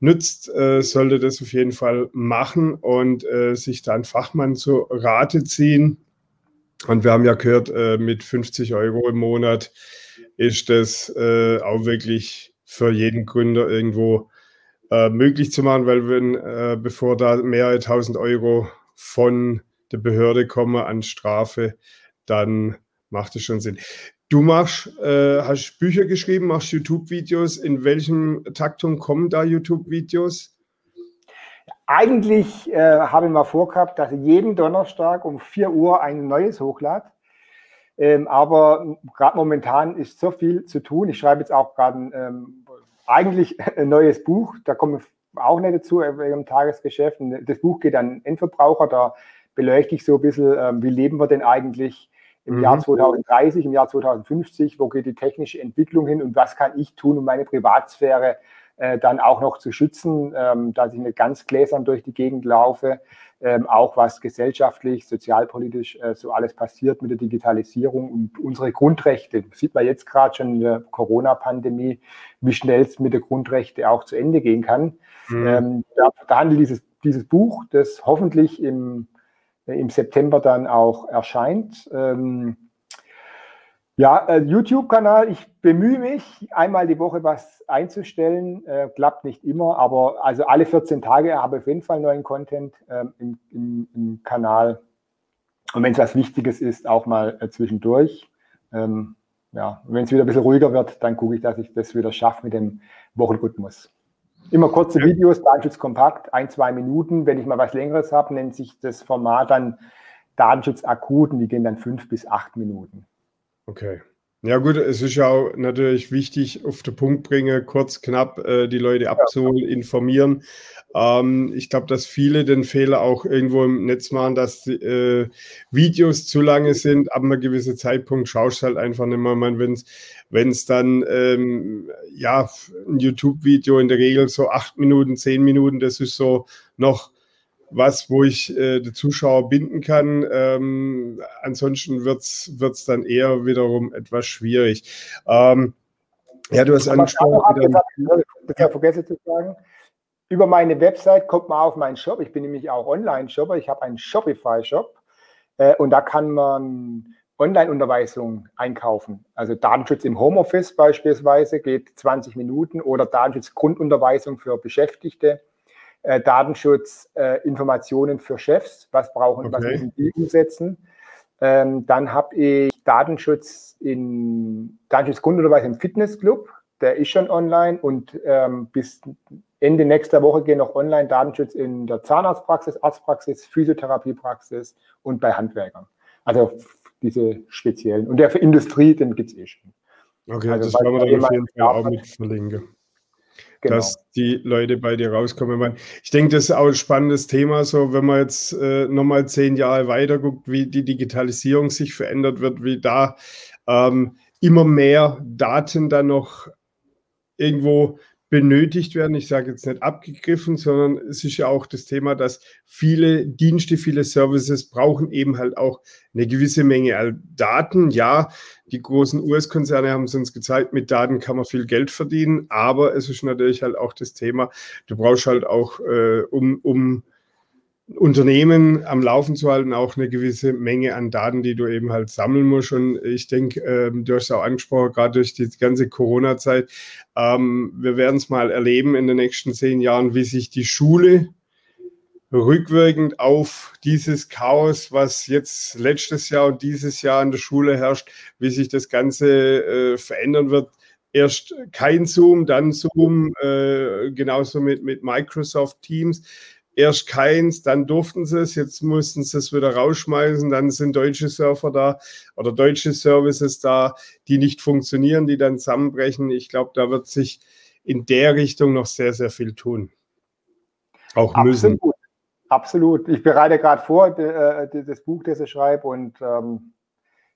nützt, äh, sollte das auf jeden Fall machen und äh, sich da einen Fachmann zu Rate ziehen. Und wir haben ja gehört, äh, mit 50 Euro im Monat ist das äh, auch wirklich für jeden Gründer irgendwo äh, möglich zu machen, weil wenn, bevor da mehrere tausend Euro von der Behörde kommen an Strafe, dann macht es schon Sinn. Du machst, äh, hast Bücher geschrieben, machst YouTube-Videos. In welchem Taktung kommen da YouTube-Videos? Eigentlich äh, habe ich mal vorgehabt, dass ich jeden Donnerstag um 4 Uhr ein neues hochlade. Ähm, aber gerade momentan ist so viel zu tun. Ich schreibe jetzt auch gerade ähm, eigentlich ein neues Buch. Da komme ich auch nicht dazu äh, im Tagesgeschäft. Das Buch geht an Endverbraucher. Da beleuchte ich so ein bisschen, ähm, wie leben wir denn eigentlich im mhm. Jahr 2030, im Jahr 2050, wo geht die technische Entwicklung hin und was kann ich tun, um meine Privatsphäre äh, dann auch noch zu schützen, ähm, dass ich nicht ganz gläsern durch die Gegend laufe, ähm, auch was gesellschaftlich, sozialpolitisch äh, so alles passiert mit der Digitalisierung und unsere Grundrechte. Sieht man jetzt gerade schon in der Corona-Pandemie, wie schnell es mit der Grundrechte auch zu Ende gehen kann. Mhm. Ähm, da, da handelt dieses, dieses Buch, das hoffentlich im im September dann auch erscheint. Ähm, ja, äh, YouTube-Kanal, ich bemühe mich, einmal die Woche was einzustellen. Äh, klappt nicht immer, aber also alle 14 Tage habe ich auf jeden Fall neuen Content ähm, im, im, im, Kanal. Und wenn es was Wichtiges ist, auch mal äh, zwischendurch. Ähm, ja, wenn es wieder ein bisschen ruhiger wird, dann gucke ich, dass ich das wieder schaffe mit dem Wochenrhythmus. Immer kurze Videos, Datenschutz kompakt, ein, zwei Minuten. Wenn ich mal was Längeres habe, nennt sich das Format dann Datenschutz akut und die gehen dann fünf bis acht Minuten. Okay. Ja gut, es ist ja auch natürlich wichtig, auf den Punkt bringen, kurz, knapp äh, die Leute abzuholen, informieren. Ähm, ich glaube, dass viele den Fehler auch irgendwo im Netz machen, dass die, äh, Videos zu lange sind. Ab einem gewissen Zeitpunkt schaust du halt einfach nicht mehr. Wenn es dann, ähm, ja, ein YouTube-Video in der Regel so acht Minuten, zehn Minuten, das ist so noch was, wo ich äh, den Zuschauer binden kann. Ähm, ansonsten wird es dann eher wiederum etwas schwierig. Ähm, ja, du hast angesprochen. Ich habe vergessen zu sagen. Über meine Website kommt man auf meinen Shop. Ich bin nämlich auch Online-Shopper. Ich habe einen Shopify-Shop äh, und da kann man Online-Unterweisung einkaufen. Also Datenschutz im Homeoffice beispielsweise geht 20 Minuten oder Datenschutz-Grundunterweisung für Beschäftigte äh, Datenschutz, äh, Informationen für Chefs, was brauchen, okay. was müssen die umsetzen. Ähm, dann habe ich Datenschutz in Datenschutzgrundunterweis im Fitnessclub, der ist schon online und ähm, bis Ende nächster Woche gehen noch online Datenschutz in der Zahnarztpraxis, Arztpraxis, Physiotherapiepraxis und bei Handwerkern. Also diese speziellen. Und der für Industrie, den gibt es eh schon. Okay, also, das werden wir dann auf jeden Fall auch mit verlinken genau. dass die Leute bei dir rauskommen. Ich denke, das ist auch ein spannendes Thema, so wenn man jetzt äh, nochmal zehn Jahre weiter guckt, wie die Digitalisierung sich verändert wird, wie da ähm, immer mehr Daten dann noch irgendwo benötigt werden. Ich sage jetzt nicht abgegriffen, sondern es ist ja auch das Thema, dass viele Dienste, viele Services brauchen eben halt auch eine gewisse Menge Daten. Ja, die großen US-Konzerne haben es uns gezeigt, mit Daten kann man viel Geld verdienen, aber es ist natürlich halt auch das Thema, du brauchst halt auch, äh, um, um Unternehmen am Laufen zu halten, auch eine gewisse Menge an Daten, die du eben halt sammeln musst. Und ich denke, ähm, du hast es auch angesprochen, gerade durch die ganze Corona-Zeit, ähm, wir werden es mal erleben in den nächsten zehn Jahren, wie sich die Schule rückwirkend auf dieses Chaos, was jetzt letztes Jahr und dieses Jahr in der Schule herrscht, wie sich das Ganze äh, verändern wird. Erst kein Zoom, dann Zoom, äh, genauso mit, mit Microsoft Teams erst keins, dann durften sie es, jetzt mussten sie es wieder rausschmeißen, dann sind deutsche Surfer da oder deutsche Services da, die nicht funktionieren, die dann zusammenbrechen. Ich glaube, da wird sich in der Richtung noch sehr, sehr viel tun. Auch müssen. Absolut. Absolut. Ich bereite gerade vor, äh, das Buch, das ich schreibe, und ähm,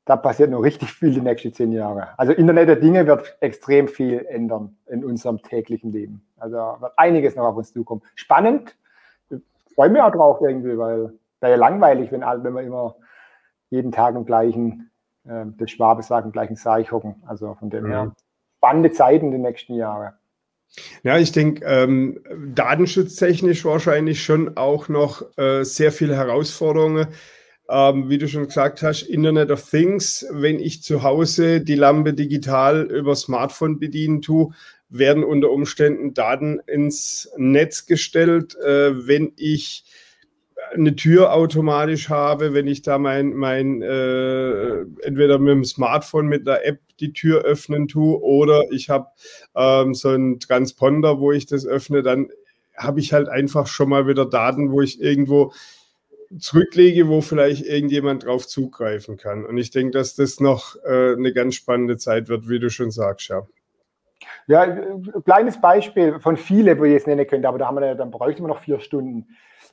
da passiert noch richtig viel die nächsten zehn Jahre. Also Internet der Dinge wird extrem viel ändern in unserem täglichen Leben. Also wird einiges noch auf uns zukommen. Spannend. Ich freue mich auch drauf irgendwie, weil wäre ja langweilig, wenn, wenn wir immer jeden Tag im gleichen, äh, das Schwabe sagen, im gleichen Saich hocken. Also von dem mhm. her spannende Zeiten die nächsten Jahre. Ja, ich denke, ähm, datenschutztechnisch wahrscheinlich schon auch noch äh, sehr viele Herausforderungen. Ähm, wie du schon gesagt hast, Internet of Things, wenn ich zu Hause die Lampe digital über Smartphone bedienen tue, werden unter Umständen Daten ins Netz gestellt. Äh, wenn ich eine Tür automatisch habe, wenn ich da mein, mein äh, entweder mit dem Smartphone mit der App die Tür öffnen tue oder ich habe ähm, so einen Transponder, wo ich das öffne, dann habe ich halt einfach schon mal wieder Daten, wo ich irgendwo zurücklege, wo vielleicht irgendjemand drauf zugreifen kann. Und ich denke, dass das noch äh, eine ganz spannende Zeit wird, wie du schon sagst, ja. Ja, ein kleines Beispiel von vielen, wo ich es nennen könnte, aber da haben wir, dann bräuchten wir noch vier Stunden.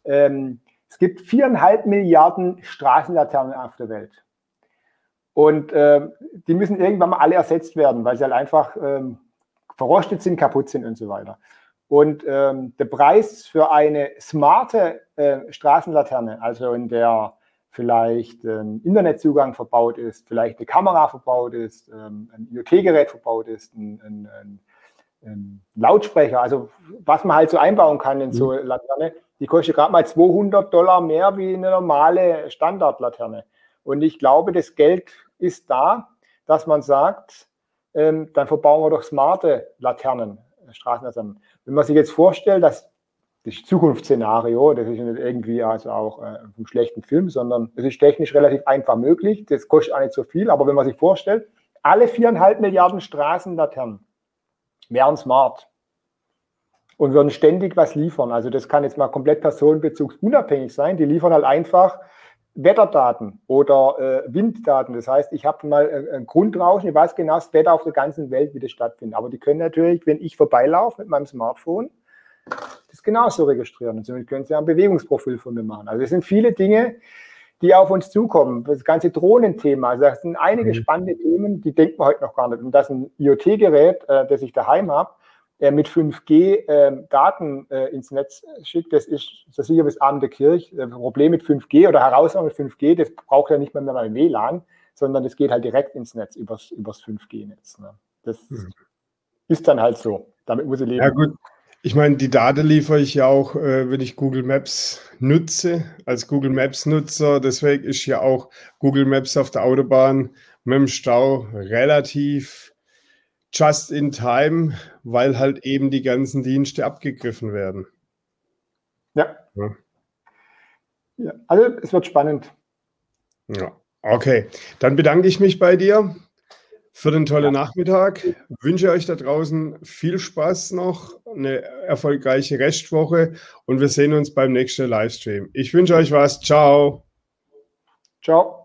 Ähm, es gibt viereinhalb Milliarden Straßenlaternen auf der Welt. Und äh, die müssen irgendwann mal alle ersetzt werden, weil sie halt einfach ähm, verrostet sind, kaputt sind und so weiter. Und ähm, der Preis für eine smarte äh, Straßenlaterne, also in der vielleicht ein Internetzugang verbaut ist, vielleicht eine Kamera verbaut ist, ähm, ein IoT-Gerät verbaut ist, ein, ein, ein, ein, Lautsprecher, also was man halt so einbauen kann in so eine mhm. Laterne, die kostet gerade mal 200 Dollar mehr wie eine normale Standardlaterne. Und ich glaube, das Geld ist da, dass man sagt, ähm, dann verbauen wir doch smarte Laternen, Straßenlaternen. Wenn man sich jetzt vorstellt, dass das Zukunftsszenario, das ist nicht irgendwie also auch äh, vom schlechten Film, sondern es ist technisch relativ einfach möglich. Das kostet auch nicht so viel, aber wenn man sich vorstellt, alle viereinhalb Milliarden Straßenlaternen wären smart und würden ständig was liefern. Also das kann jetzt mal komplett personenbezugsunabhängig sein. Die liefern halt einfach Wetterdaten oder äh, Winddaten. Das heißt, ich habe mal äh, ein Grundrauschen, ich weiß genau das Wetter auf der ganzen Welt, wie das stattfindet. Aber die können natürlich, wenn ich vorbeilaufe mit meinem Smartphone, das genauso registrieren. Und somit können sie ein Bewegungsprofil von mir machen. Also es sind viele Dinge, die auf uns zukommen. Das ganze Drohnenthema, also das sind einige mhm. spannende Themen, die denkt man heute noch gar nicht. Und das ein IoT-Gerät, äh, das ich daheim habe, der mit 5G äh, Daten äh, ins Netz schickt, das ist so sicher bis Abend der Kirche. Das Problem mit 5G oder Herausforderung mit 5G, das braucht ja nicht mehr, mehr ein WLAN, sondern das geht halt direkt ins Netz, übers, übers 5G-Netz. Ne? Das mhm. ist dann halt so. Damit muss ich leben. Ja, gut. Ich meine, die Daten liefere ich ja auch, äh, wenn ich Google Maps nutze, als Google Maps-Nutzer. Deswegen ist ja auch Google Maps auf der Autobahn mit dem Stau relativ just in time, weil halt eben die ganzen Dienste abgegriffen werden. Ja. ja. ja. Also es wird spannend. Ja, okay. Dann bedanke ich mich bei dir für den tollen. Nachmittag. Wünsche euch da draußen viel Spaß noch, eine erfolgreiche Restwoche und wir sehen uns beim nächsten Livestream. Ich wünsche euch was. Ciao. Ciao.